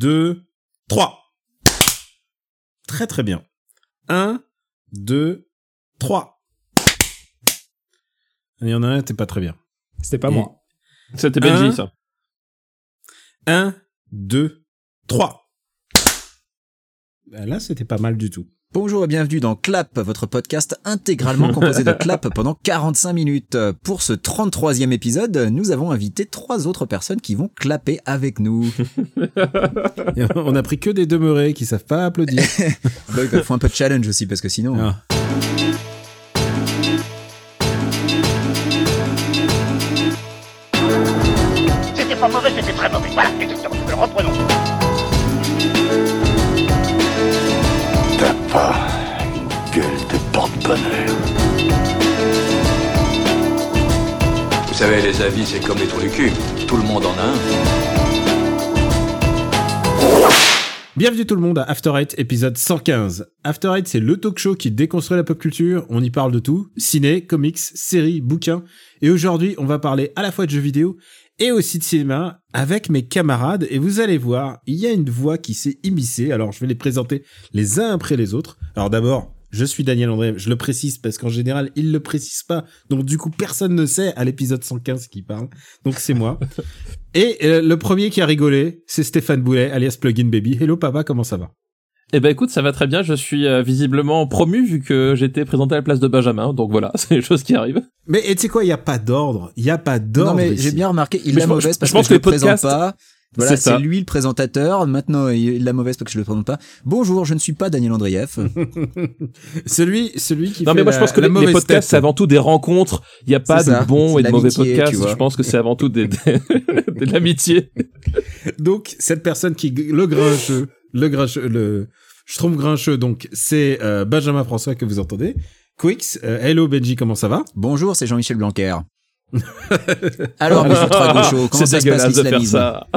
2, 3. Très très bien. 1, 2, 3. Il y en a un, t'es pas très bien. C'était pas Et- moi. C'était Un. Benji, ça. 1, 2, 3. Là, c'était pas mal du tout. Bonjour et bienvenue dans Clap, votre podcast intégralement composé de clap pendant 45 minutes. Pour ce 33e épisode, nous avons invité trois autres personnes qui vont clapper avec nous. Et on a pris que des demeurés qui savent pas applaudir. Bah, Il faut un peu de challenge aussi parce que sinon... Ah. C'était pas mauvais, c'était très mauvais. Voilà, exactement. Reprenons. Les avis, c'est comme les trous du cul. Tout le monde en a un. Bienvenue tout le monde à After Eight, épisode 115. After Eight, c'est le talk show qui déconstruit la pop culture. On y parle de tout. Ciné, comics, séries, bouquins. Et aujourd'hui, on va parler à la fois de jeux vidéo et aussi de cinéma avec mes camarades. Et vous allez voir, il y a une voix qui s'est immiscée. Alors, je vais les présenter les uns après les autres. Alors d'abord, je suis Daniel André. Je le précise parce qu'en général, il le précise pas. Donc du coup, personne ne sait à l'épisode 115 qui parle. Donc c'est moi. Et euh, le premier qui a rigolé, c'est Stéphane Boulet, alias Plugin Baby. Hello papa, comment ça va? Eh ben écoute, ça va très bien. Je suis euh, visiblement promu vu que j'étais présenté à la place de Benjamin. Donc voilà, c'est les choses qui arrivent. Mais et tu sais quoi, il y a pas d'ordre. Il y a pas d'ordre. Non mais j'ai bien remarqué, il Mais l'a je pense- mauvaise je parce pense que je le présente pas. Voilà, c'est ça. c'est lui le présentateur. Maintenant, il l'a mauvaise parce que je le présente pas. Bonjour, je ne suis pas Daniel Andreev. celui, celui qui. Non fait mais moi la- je pense que la les, les podcasts tête. c'est avant tout des rencontres. Il y a pas de bons et de mauvais podcasts. Je pense que c'est avant tout des, des- de l'amitié. Donc cette personne qui le grincheux, le grincheux, le je trouve grincheux. Donc c'est euh, Benjamin François que vous entendez. Quix, euh, hello Benji, comment ça va? Bonjour, c'est Jean-Michel Blanquer. Alors, monsieur Tragocho, comment c'est ça se passe l'islamisme ça.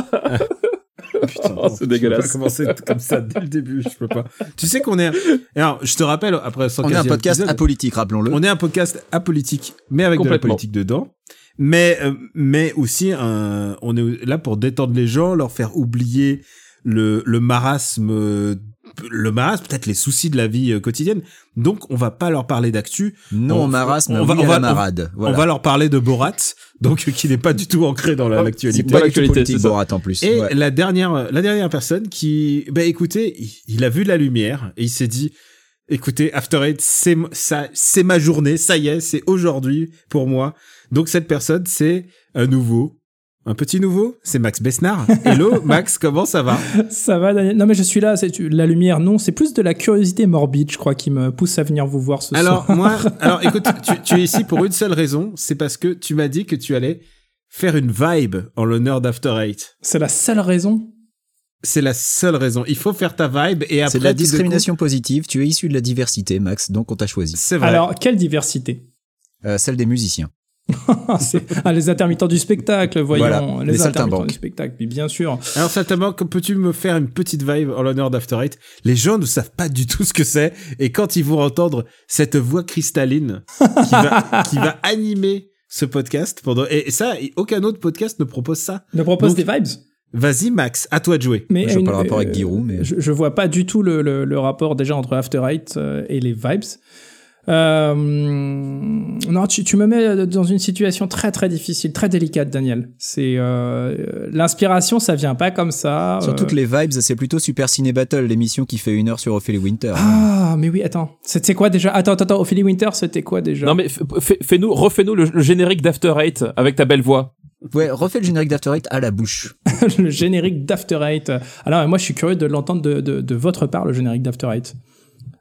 Putain, Oh, c'est Je dégueulasse. peux pas commencer comme ça dès le début. Je peux pas. Tu sais qu'on est. Alors, je te rappelle après 115e On est un podcast épisode, apolitique, rappelons-le. On est un podcast apolitique, mais avec de la Complètement. politique dedans. Mais, euh, mais aussi, un, on est là pour détendre les gens, leur faire oublier le, le marasme, euh, le marasme, peut-être les soucis de la vie euh, quotidienne. Donc, on va pas leur parler d'actu. Non, on- marasme, on on va- on va- marade. Voilà. On va leur parler de Borat, donc qui n'est pas du tout ancré dans la- Oh, C'est l'actualité. pas l'actualité, l'actualité. Borat en plus. Et Ouais. la dernière, la dernière personne qui, bah écoutez, il, il a vu la lumière et il s'est dit, écoutez, After Eight, c'est ça, c'est ma journée, ça y est, c'est aujourd'hui pour moi. Donc cette personne, c'est un nouveau, un petit nouveau, c'est Max Besnard. Hello, Max, comment ça va? Ça va, Daniel Non, mais je suis là. C'est la lumière, non. C'est plus de la curiosité morbide, je crois, qui me pousse à venir vous voir ce Alors soir. moi, alors écoute, tu, tu es ici pour une seule raison, c'est parce que tu m'as dit que tu allais faire une vibe en l'honneur d'After Eight. C'est la seule raison? C'est la seule raison. Il faut faire ta vibe et après C'est de la coup- discrimination positive. Tu es issu de la diversité, Max, donc on t'a choisi. C'est vrai. Alors, quelle diversité? Euh, celle des musiciens. Ah, les intermittents du spectacle, voyons. Voilà, les, les intermittents du spectacle, mais bien sûr. Alors certainement, que peux-tu me faire une petite vibe en l'honneur d'After Eight? Les gens ne savent pas du tout ce que c'est, et quand ils vont entendre cette voix cristalline qui va, qui va animer ce podcast pendant et et ça, aucun autre podcast ne propose ça. Ne propose Donc- des vibes? Vas-y Max, à toi de jouer. Mais Je vois pas le rapport avec euh, Giroud, mais- je, je vois pas du tout le, le- le rapport déjà entre After Eight euh, et les vibes. Euh, non, tu, tu me mets dans une situation très très difficile, très délicate, Daniel. C'est euh, l'inspiration, ça vient pas comme ça. Sur euh, toutes les vibes, c'est plutôt Super Ciné Battle, l'émission qui fait une heure sur Ophélie Winter. Ah, mais oui, attends. C'était quoi déjà? Attends, attends, attends. Ophélie Winter, c'était quoi déjà? Non mais fais-nous, refais-nous le, le générique d'After Eight avec ta belle voix. Ouais, refais le générique d'After Eight à la bouche. le générique d'After Eight. Alors, moi, je suis curieux de l'entendre de, de, de votre part, le générique d'After Eight.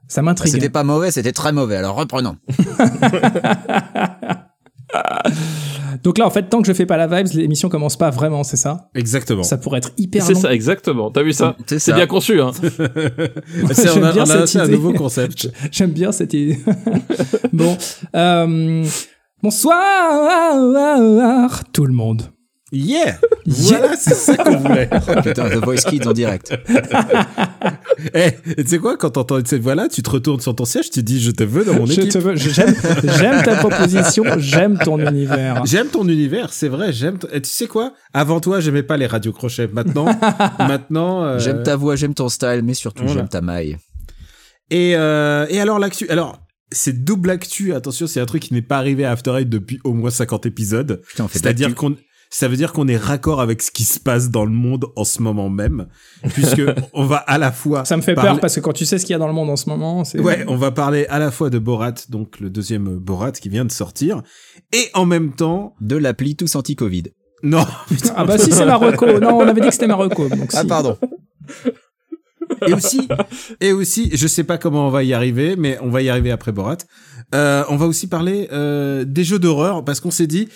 Ça m'intrigue. C'était pas mauvais, c'était très mauvais. Alors reprenons. Donc là, en fait, tant que je fais pas la vibes, l'émission commence pas vraiment, c'est ça? Exactement. Ça pourrait être hyper C'est ça, exactement. T'as vu ça? C'est C'est ça. bien conçu, hein. C'est- on a, bien on a cette un idée. nouveau concept. J'aime bien cette idée. bon, euh, bonsoir tout le monde. Yeah Voilà, c'est ça qu'on voulait. Putain, The Voice Kids en direct. Eh, tu sais quoi, quand t'entends cette voix-là, tu te retournes sur ton siège, tu dis, je te veux dans mon Je équipe. te veux, j'aime, j'aime ta proposition, j'aime ton univers. J'aime ton univers, c'est vrai, j'aime. t- Et tu sais quoi? Avant toi, j'aimais pas les radios crochets. Maintenant, maintenant. euh, J'aime ta voix, j'aime ton style, mais surtout Voilà. j'aime ta maille. Et euh, et alors l'actu. Alors c'est double actu. Attention, c'est un truc qui n'est pas arrivé à After Eight depuis au moins 50 épisodes. Putain, on fait C'est-à-dire qu'on ça veut dire qu'on est raccord avec ce qui se passe dans le monde en ce moment même, puisque on va à la fois. Ça me fait parler- peur parce que quand tu sais ce qu'il y a dans le monde en ce moment, c'est. Ouais, on va parler à la fois de Borat, donc le deuxième Borat qui vient de sortir, et en même temps, de l'appli tous anti-Covid. non, Ah bah si c'est Marocco. Non, on avait dit que c'était Marocco. Donc Ah si. pardon. et aussi, et aussi, je sais pas comment on va y arriver, mais on va y arriver après Borat. Euh, on va aussi parler euh, des jeux d'horreur parce qu'on s'est dit,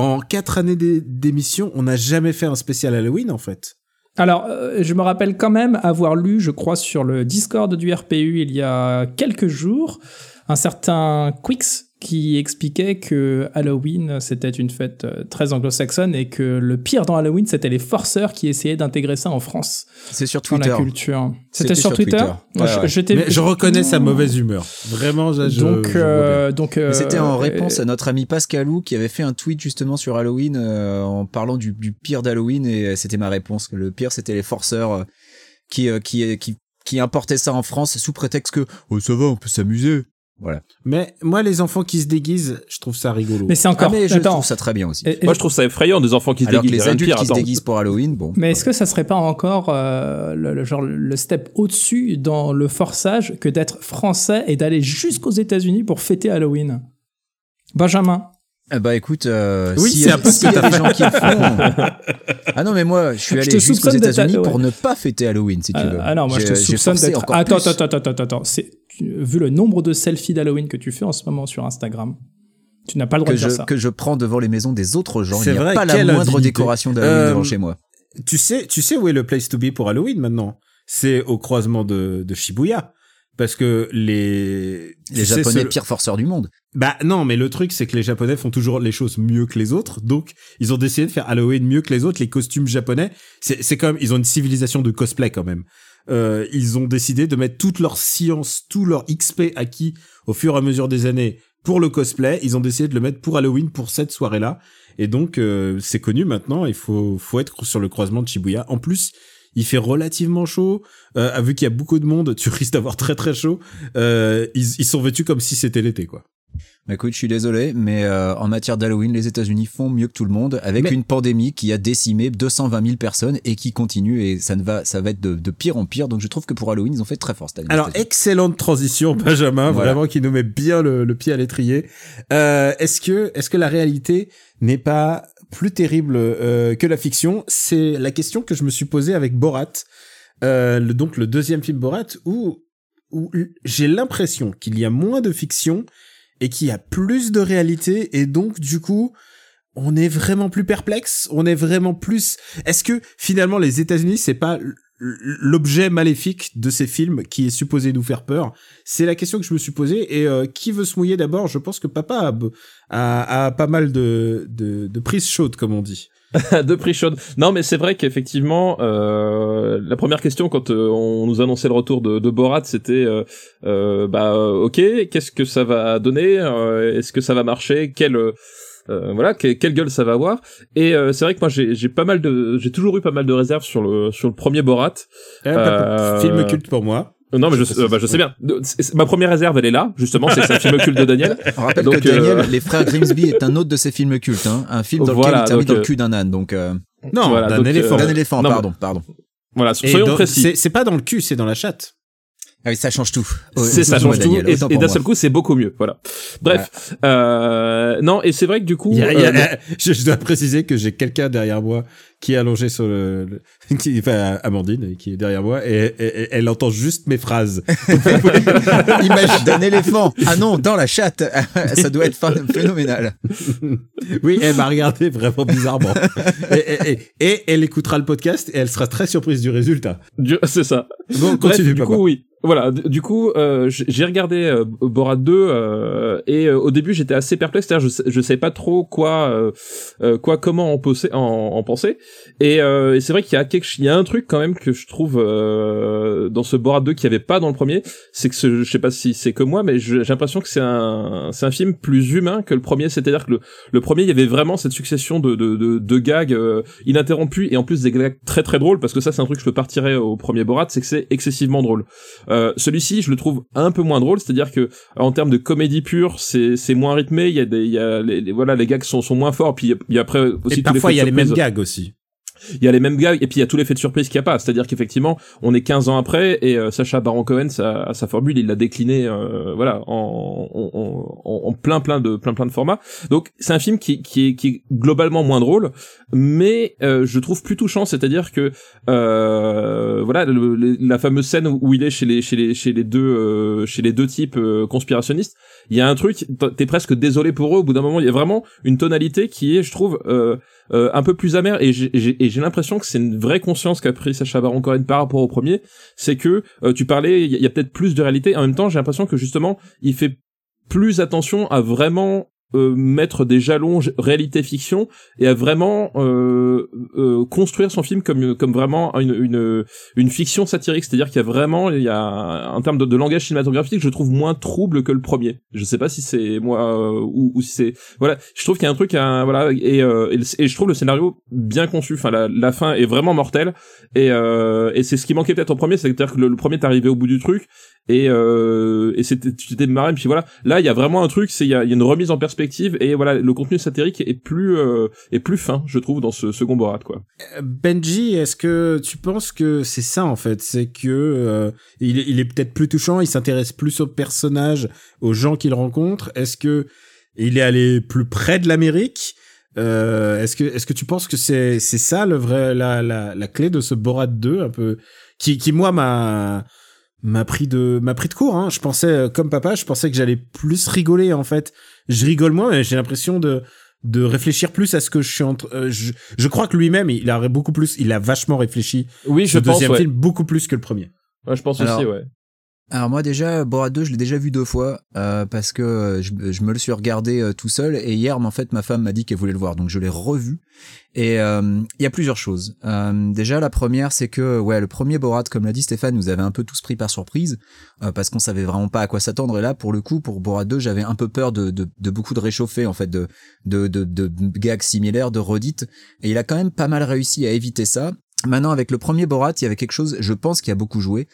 en quatre années d'é- d'émission, on n'a jamais fait un spécial Halloween en fait. Alors, euh, je me rappelle quand même avoir lu, je crois, sur le Discord du RPU il y a quelques jours, un certain Quix qui expliquait que Halloween, c'était une fête euh, très anglo-saxonne et que le pire dans Halloween, c'était les forceurs qui essayaient d'intégrer ça en France, C'est sur dans Twitter. la culture. C'était C'était sur sur Twitter, Twitter. Ouais, je- ouais. je t'ai- Mais je reconnais sa mauvaise humeur. Vraiment, je, donc, euh, donc euh, C'était en réponse euh, à notre ami Pascalou qui avait fait un tweet justement sur Halloween euh, en parlant du, du pire d'Halloween et c'était ma réponse. que Le pire c'était les forceurs euh, qui, euh, qui, qui, qui importaient ça en France sous prétexte que oh ça va on peut s'amuser. Voilà. Mais moi, les enfants qui se déguisent, je trouve ça rigolo. Mais c'est Ah, encore. mais je attends. trouve ça très bien aussi. Et- et- Moi, je trouve ça effrayant des enfants qui se Alors que déguisent. les adultes qui se déguisent pour Halloween, bon. Mais est-ce que ça serait pas encore euh, le, le genre le step au-dessus dans le forçage que d'être français et d'aller jusqu'aux États-Unis pour fêter Halloween? Benjamin, bah écoute, euh, Oui, s'il y c'est a, un peu ce s'il y que a des gens qui le font. ah non mais moi je suis Je allé jusqu'aux États-Unis ouais. pour ne pas fêter Halloween si tu Euh, veux. ah non, moi je te soupçonne d'être. Attends, attends, attends, attends, attends. C'est tu- vu le nombre de selfies d'Halloween que tu fais en ce moment sur Instagram, tu n'as pas le droit que de dire je, ça. que je prends devant les maisons des autres gens. C'est Il n'y a vrai, pas la moindre indignité. décoration d'Halloween Euh, devant chez moi. Tu sais, tu sais où est le place to be pour Halloween maintenant? C'est au croisement de, de Shibuya. Parce que les... Les Japonais ce- pires forceurs du monde. Bah non, mais le truc c'est que les Japonais font toujours les choses mieux que les autres, donc ils ont décidé de faire Halloween mieux que les autres. Les costumes japonais, c'est c'est même, ils ont une civilisation de cosplay quand même. Euh, ils ont décidé de mettre toute leur science, tout leur XP acquis au fur et à mesure des années pour le cosplay. Ils ont décidé de le mettre pour Halloween pour cette soirée-là, et donc euh, c'est connu maintenant. Il faut faut être sur le croisement de Shibuya. En plus. Il fait relativement chaud. Euh, vu qu'il y a beaucoup de monde, tu risques d'avoir très très chaud. Euh, ils, ils sont vêtus comme si c'était l'été, quoi. Bah écoute, je suis désolé, mais euh, en matière d'Halloween, les États-Unis font mieux que tout le monde, avec Mais- une pandémie qui a décimé 220 000 personnes et qui continue, et ça ne va, ça va être de, de pire en pire. Donc je trouve que pour Halloween, ils ont fait très fort cette année. Alors, excellente transition, Benjamin, Voilà. vraiment qui nous met bien le, le pied à l'étrier. Euh, est-ce que, est-ce que la réalité n'est pas plus terrible euh, que la fiction C'est la question que je me suis posée avec Borat, euh, donc le deuxième film Borat, où, où j'ai l'impression qu'il y a moins de fiction et qu'il y a plus de réalité, et donc du coup, on est vraiment plus perplexe, on est vraiment plus. Est-ce que finalement les États-Unis c'est pas l'objet maléfique de ces films qui est supposé nous faire peur C'est la question que je me suis posée. Et euh, qui veut se mouiller d'abord? Je pense que papa a, a, a pas mal de, de, de prises chaudes, comme on dit. de prix chaude. Non, mais c'est vrai qu'effectivement, euh, la première question quand euh, on nous annonçait le retour de, de Borat, c'était, euh, euh, bah, ok, qu'est-ce que ça va donner? Euh, Est-ce que ça va marcher? Quelle euh, voilà, que- quelle gueule ça va avoir Et euh, c'est vrai que moi j'ai j'ai pas mal de, j'ai toujours eu pas mal de réserves sur le sur le premier Borat. Eh, Euh, Film culte pour moi. Euh, Non, mais je, euh, bah, je sais bien. Ma première réserve, elle est là, justement, c'est que c'est un film culte de Daniel. On rappelle donc, que Daniel, euh, Les Frères Grimsby est un autre de ses films cultes, hein, un film dans Voilà, lequel il termine dans le cul d'un âne, donc euh, Non, Voilà, d'un éléphant. d'un éléphant, non, pardon, pardon. Voilà, soyons dans- précis. C'est pas dans le cul, c'est dans la chatte. Ah oui, ça change tout. Oh, c'est ça change tout Daniel, et, d'un seul coup c'est beaucoup mieux voilà bref euh, non et c'est vrai que du coup Il y a- il y a- euh, je, je dois préciser que j'ai quelqu'un derrière moi qui est allongé sur le, le- qui, enfin, Amandine, qui est derrière moi, et, et- et elle entend juste mes phrases. Imagine d'un éléphant. Ah non, dans la chatte. ça doit être ph- phénoménal. Oui, elle m'a regardé vraiment bizarrement. et, et- et- et elle écoutera le podcast et elle sera très surprise du résultat. du- c'est ça Bon, Bref, continue, du papa. coup oui voilà, du coup, euh, j'ai regardé euh, Borat 2 euh, et euh, au début j'étais assez perplexe, je, je savais pas trop quoi, euh, euh, quoi, comment en, posser, en, en penser. Et, et c'est vrai qu'il y a quelque, il y a un truc quand même que je trouve dans ce Borat 2 qu'il y avait pas dans le premier, c'est que ce, je sais pas si c'est que moi, mais j'ai l'impression que c'est un, c'est un film plus humain que le premier. C'est-à-dire que le, le premier, il y avait vraiment cette succession de, de, de, de gags ininterrompus et en plus des gags très très drôles parce que ça c'est un truc que je peux partirer au premier Borat, c'est que c'est excessivement drôle. Euh, celui-ci, je le trouve un peu moins drôle, c'est-à-dire que en termes de comédie pure, c'est c'est moins rythmé. Il y a des, il y a les, les- voilà, les gags sont sont moins forts. Puis il y a- il y a après aussi Et parfois, il y a les mêmes gags aussi. Il y a les mêmes gags et puis il y a tous les faits de surprise qu'il n'y a pas. C'est-à-dire qu'effectivement, on est 15 ans après et euh, Sacha Baron Cohen, sa, sa formule, il l'a décliné, euh, voilà, en, en, en, en plein plein de plein plein de formats. Donc c'est un film qui, qui est qui est globalement moins drôle, mais euh, je trouve plus touchant. C'est-à-dire que euh, voilà, le- le- la fameuse scène où il est chez les chez les chez les deux euh, chez les deux types euh, conspirationnistes, il y a un truc, t'es presque désolé pour eux. Au bout d'un moment, il y a vraiment une tonalité qui est, je trouve. Euh, un peu plus amer et j'ai- l'impression que c'est une vraie conscience qu'a pris Sacha Baron Cohen par rapport au premier c'est que euh, tu parlais il y a peut-être plus de réalité en même temps j'ai l'impression que justement il fait plus attention à vraiment euh, mettre des jalons réalité fiction et à vraiment euh, euh, construire son film comme comme vraiment une une, une fiction satirique. C'est-à-dire qu'il y a vraiment il y a en termes de, langage cinématographique je trouve moins trouble que le premier. Je sais pas si c'est moi euh, ou, ou si c'est voilà. Je trouve qu'il y a un truc à, voilà et, euh, et, et je trouve le scénario bien conçu. Enfin la, la fin est vraiment mortelle. Et et c'est ce qui manquait peut-être au premier c'est-à-dire que le, premier t'es arrivé au bout du truc. Et et c'était tu t'es marré puis voilà. Là il y a vraiment un truc c'est il y a, y a une remise en perspective et voilà le contenu satirique est plus euh, est plus fin je trouve dans ce second Borat quoi. Euh, Benji, est-ce que tu penses que c'est ça en fait? C'est que euh, il, est- peut-être plus touchant, il s'intéresse plus aux personnages, aux gens qu'il rencontre. Est-ce que il est allé plus près de l'Amérique? Est-ce que est-ce que tu penses que c'est c'est ça le vrai la, la la clé de ce Borat 2 un peu qui qui moi m'a m'a pris de m'a pris de court hein. Je pensais euh, comme papa, je pensais que j'allais plus rigoler en fait. Je rigole moins mais j'ai l'impression de de réfléchir plus à ce que je suis en train euh, je, je crois que lui-même il a beaucoup plus il a vachement réfléchi oui je pense deuxième ouais. film beaucoup plus que le premier Ouais, je pense Alors, aussi ouais Alors moi déjà Borat 2 je l'ai déjà vu deux fois euh, parce que euh, je, me le suis regardé euh, tout seul. Et hier en fait ma femme m'a dit qu'elle voulait le voir. Donc je l'ai revu. Et il y a plusieurs choses. Déjà la première c'est que ouais le premier Borat comme l'a dit Stéphane nous avait un peu tous pris par surprise parce qu'on savait vraiment pas à quoi s'attendre. Et là pour le coup pour Borat 2 j'avais un peu peur de, beaucoup de réchauffer en fait de, de, de, de gags similaires de redites. Et il a quand même pas mal réussi à éviter ça. Maintenant avec le premier Borat il y avait quelque chose je pense qui a beaucoup joué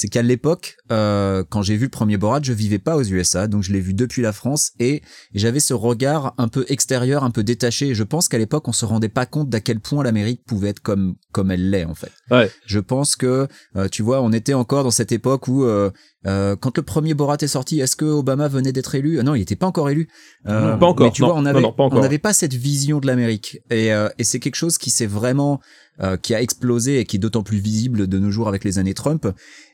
c'est qu'à l'époque, euh, quand j'ai vu le premier Borat, je vivais pas aux USA, donc je l'ai vu depuis la France et j'avais ce regard un peu extérieur, un peu détaché. Et je pense qu'à l'époque, on se rendait pas compte d'à quel point l'Amérique pouvait être comme comme elle l'est en fait. Ouais. Je pense que euh, tu vois, on était encore dans cette époque où euh, euh, quand le premier Borat est sorti, est-ce que Obama venait d'être élu? Euh, Non, il était pas encore élu. Euh, Non, pas encore, Mais tu non, vois, on avait non, pas encore. on n'avait pas cette vision de l'Amérique et, euh, et c'est quelque chose qui s'est vraiment euh, qui a explosé et qui est d'autant plus visible de nos jours avec les années Trump.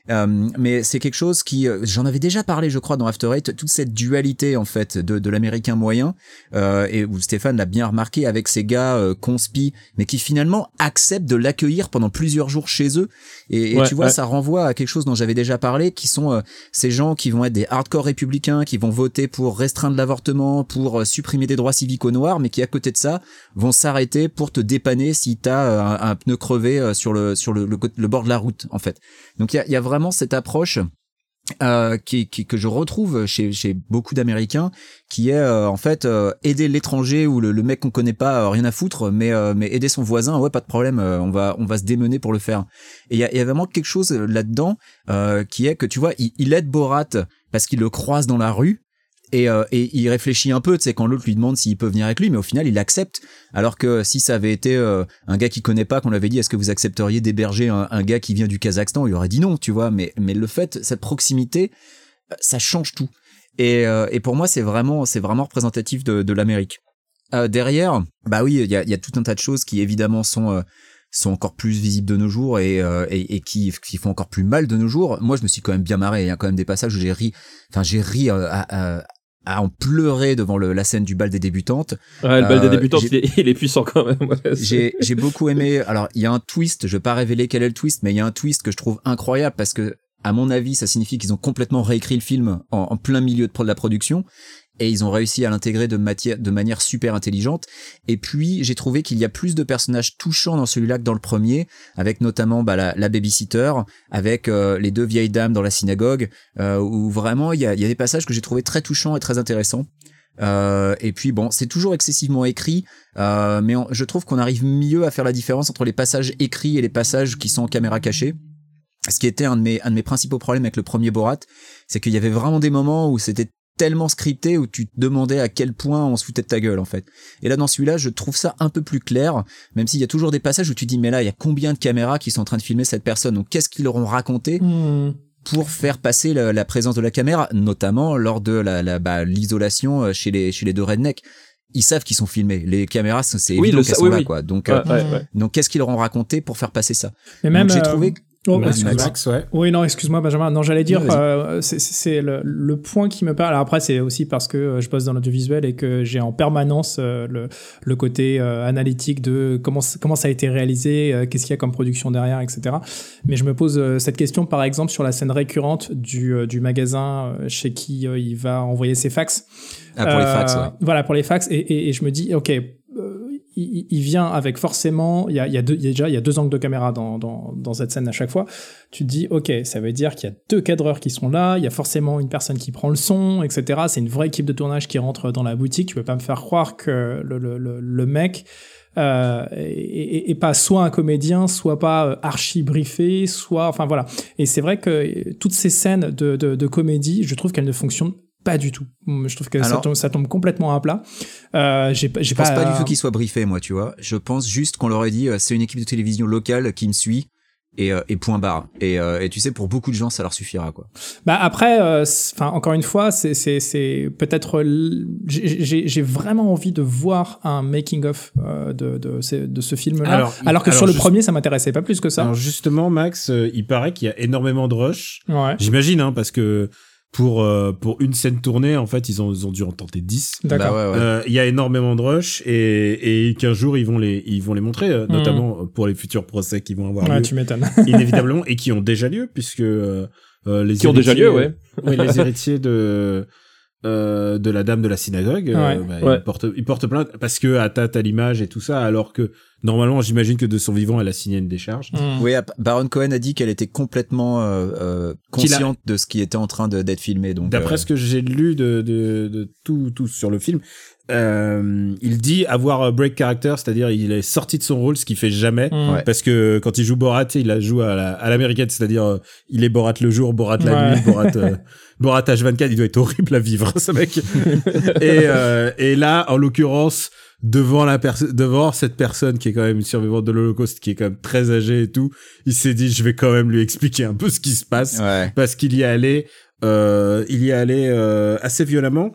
Euh, mais c'est quelque chose qui, euh, j'en avais déjà parlé, je crois, dans After Eight, toute cette dualité en fait de, de l'américain moyen, euh, et où Stéphane l'a bien remarqué avec ces gars euh, conspi, mais qui finalement acceptent de l'accueillir pendant plusieurs jours chez eux. Et, et Ouais, tu vois, ouais. ça renvoie à quelque chose dont j'avais déjà parlé, qui sont euh, ces gens qui vont être des hardcore républicains, qui vont voter pour restreindre l'avortement, pour supprimer des droits civiques aux noirs, mais qui à côté de ça vont s'arrêter pour te dépanner si t'as un, un pneu crevé euh, sur le sur le, le, bord de la route en fait. Donc il y a, il y a vraiment cette approche euh, qui, que je retrouve chez, chez beaucoup d'Américains, qui est euh, en fait euh, aider l'étranger ou le, mec qu'on connaît pas, rien à foutre, mais mais aider son voisin, ouais pas de problème, on va on va se démener pour le faire. Et il y a, vraiment quelque chose là-dedans qui est que tu vois, il aide Borat parce qu'il le croise dans la rue. Et, euh, et il réfléchit un peu, tu sais, quand l'autre lui demande s'il peut venir avec lui, mais au final, il accepte. Alors que si ça avait été euh, un gars qui connaît pas, qu'on lui avait dit, est-ce que vous accepteriez d'héberger un, gars qui vient du Kazakhstan, il aurait dit non, tu vois. Mais, mais le fait, cette proximité, euh, ça change tout. Et, euh, et pour moi, c'est vraiment, c'est vraiment représentatif de, de l'Amérique. Euh, derrière, bah oui, il y a, y a tout un tas de choses qui évidemment sont euh, sont encore plus visibles de nos jours et, euh, et, qui, qui font encore plus mal de nos jours. Moi, je me suis quand même bien marré. Il y a quand même des passages où j'ai ri. Enfin, j'ai ri à, à, à en pleurer devant le, la scène du bal des débutantes. ouais le bal des Euh, débutants j'ai- il est, il est puissant quand même ouais, J'ai beaucoup aimé. Alors, il y a un twist. Je vais pas révéler quel est le twist, mais il y a un twist que je trouve incroyable parce que À mon avis, ça signifie qu'ils ont complètement réécrit le film en, en plein milieu de la production et ils ont réussi à l'intégrer de, de manière super intelligente. Et puis, j'ai trouvé qu'il y a plus de personnages touchants dans celui-là que dans le premier, avec notamment bah, la, la babysitter, avec euh, les deux vieilles dames dans la synagogue, euh, où vraiment il y a, y a des passages que j'ai trouvé très touchants et très intéressants. Euh, et puis bon, c'est toujours excessivement écrit, euh, mais on- je trouve qu'on arrive mieux à faire la différence entre les passages écrits et les passages qui sont en caméra cachée. Ce qui était un de mes, un de mes principaux problèmes avec le premier Borat, c'est qu'il y avait vraiment des moments où c'était tellement scripté où tu te demandais à quel point on se foutait de ta gueule en fait. Et là dans celui-là, je trouve ça un peu plus clair, même s'il y a toujours des passages où tu dis mais là il y a combien de caméras qui sont en train de filmer cette personne, donc qu'est-ce qu'ils leur ont raconté Hmm. pour faire passer la, la présence de la caméra, notamment lors de la, la bah, l'isolation euh, chez les chez les deux rednecks? Ils savent qu'ils sont filmés. Les caméras, c'est Oui, évident le qu'elles sa- sont oui, là, oui. quoi. Donc, Ouais, euh, ouais, ouais. donc qu'est-ce qu'ils leur ont raconté pour faire passer ça? Mais même. Donc, j'ai euh, oh, Max, excuse-moi. Max, ouais. Oui, non, excuse-moi, Benjamin. Non, j'allais dire, euh, c'est- le, le point qui me parle. Alors après, c'est aussi parce que euh, je bosse dans l'audiovisuel et que j'ai en permanence euh, le, le côté euh, analytique de comment, comment ça a été réalisé, euh, qu'est-ce qu'il y a comme production derrière, etc. Mais je me pose cette question, par exemple, sur la scène récurrente du, du magasin chez qui il va envoyer ses fax. ah, pour les fax. Ouais. Voilà, pour les fax. Et, et- et je me dis, ok, il, vient avec forcément, il y a, deux, il y a déjà il y a deux angles de caméra dans, dans, dans cette scène à chaque fois. Tu te dis, ok, ça veut dire qu'il y a deux cadreurs qui sont là, il y a forcément une personne qui prend le son, etc. C'est une vraie équipe de tournage qui rentre dans la boutique. Tu peux pas me faire croire que le, le, le, le mec euh, est pas soit un comédien, soit pas euh, archi briefé, soit, enfin voilà. Et c'est vrai que toutes ces scènes de, de, de comédie, je trouve qu'elles ne fonctionnent pas du tout. Je trouve que ça, tombe, ça tombe complètement à plat. Euh, j'ai Je pense pas euh, du tout qu'ils soient briefés, moi, tu vois. Je pense juste qu'on leur ait dit, euh, c'est une équipe de télévision locale qui me suit. Et, euh, et point barre. Et, euh, et tu sais, pour beaucoup de gens, ça leur suffira, quoi. Bah après, euh, enfin encore une fois, c'est c'est c'est peut-être j'ai- vraiment envie de voir un making of euh, de de ce, de ce film-là. Alors, Alors, que alors, sur le juste- premier, ça m'intéressait pas plus que ça. Alors justement, Max, euh, il paraît qu'il y a énormément de rush. ouais. J'imagine, hein, parce que pour euh, pour une scène tournée, en fait, ils ont ils ont dû en tenter 10. D'accord. Bah ouais, ouais. Euh, Il y a énormément de rush et et qu'un jour ils vont les ils vont les montrer, euh, Mhm. notamment pour les futurs procès qui vont avoir Ouais, lieu tu m'étonnes. inévitablement et qui ont déjà lieu puisque euh, euh, les Qui ont déjà lieu, ouais. oui, les héritiers de euh, de la dame de la synagogue, euh, Ouais. bah, Ouais. Ils, portent, ils portent plainte parce que atteinte à l'image et tout ça, alors que normalement, j'imagine que de son vivant, elle a signé une décharge. Mm. Oui, Baron Cohen a dit qu'elle était complètement euh, euh, a- consciente de ce qui était en train de- d'être filmé. Donc, D'après euh, ce que j'ai lu de, de, de tout, tout sur le film, euh, il dit avoir un break character, c'est-à-dire il est sorti de son rôle, ce qu'il fait jamais. Mm. Ouais. Parce que quand il joue Borat, il la joue à la- à l'américaine, c'est-à-dire euh, il est Borat le jour, Borat la Ouais. nuit, Borat, euh, Borat H24, il doit être horrible à vivre, ce mec. et, euh, et là, en l'occurrence, devant la devant cette personne qui est quand même une survivante de l'Holocauste, qui est quand même très âgée et tout, il s'est dit, je vais quand même lui expliquer un peu ce qui se passe ouais. parce qu'il y est allé, euh, il y est allé euh, assez violemment.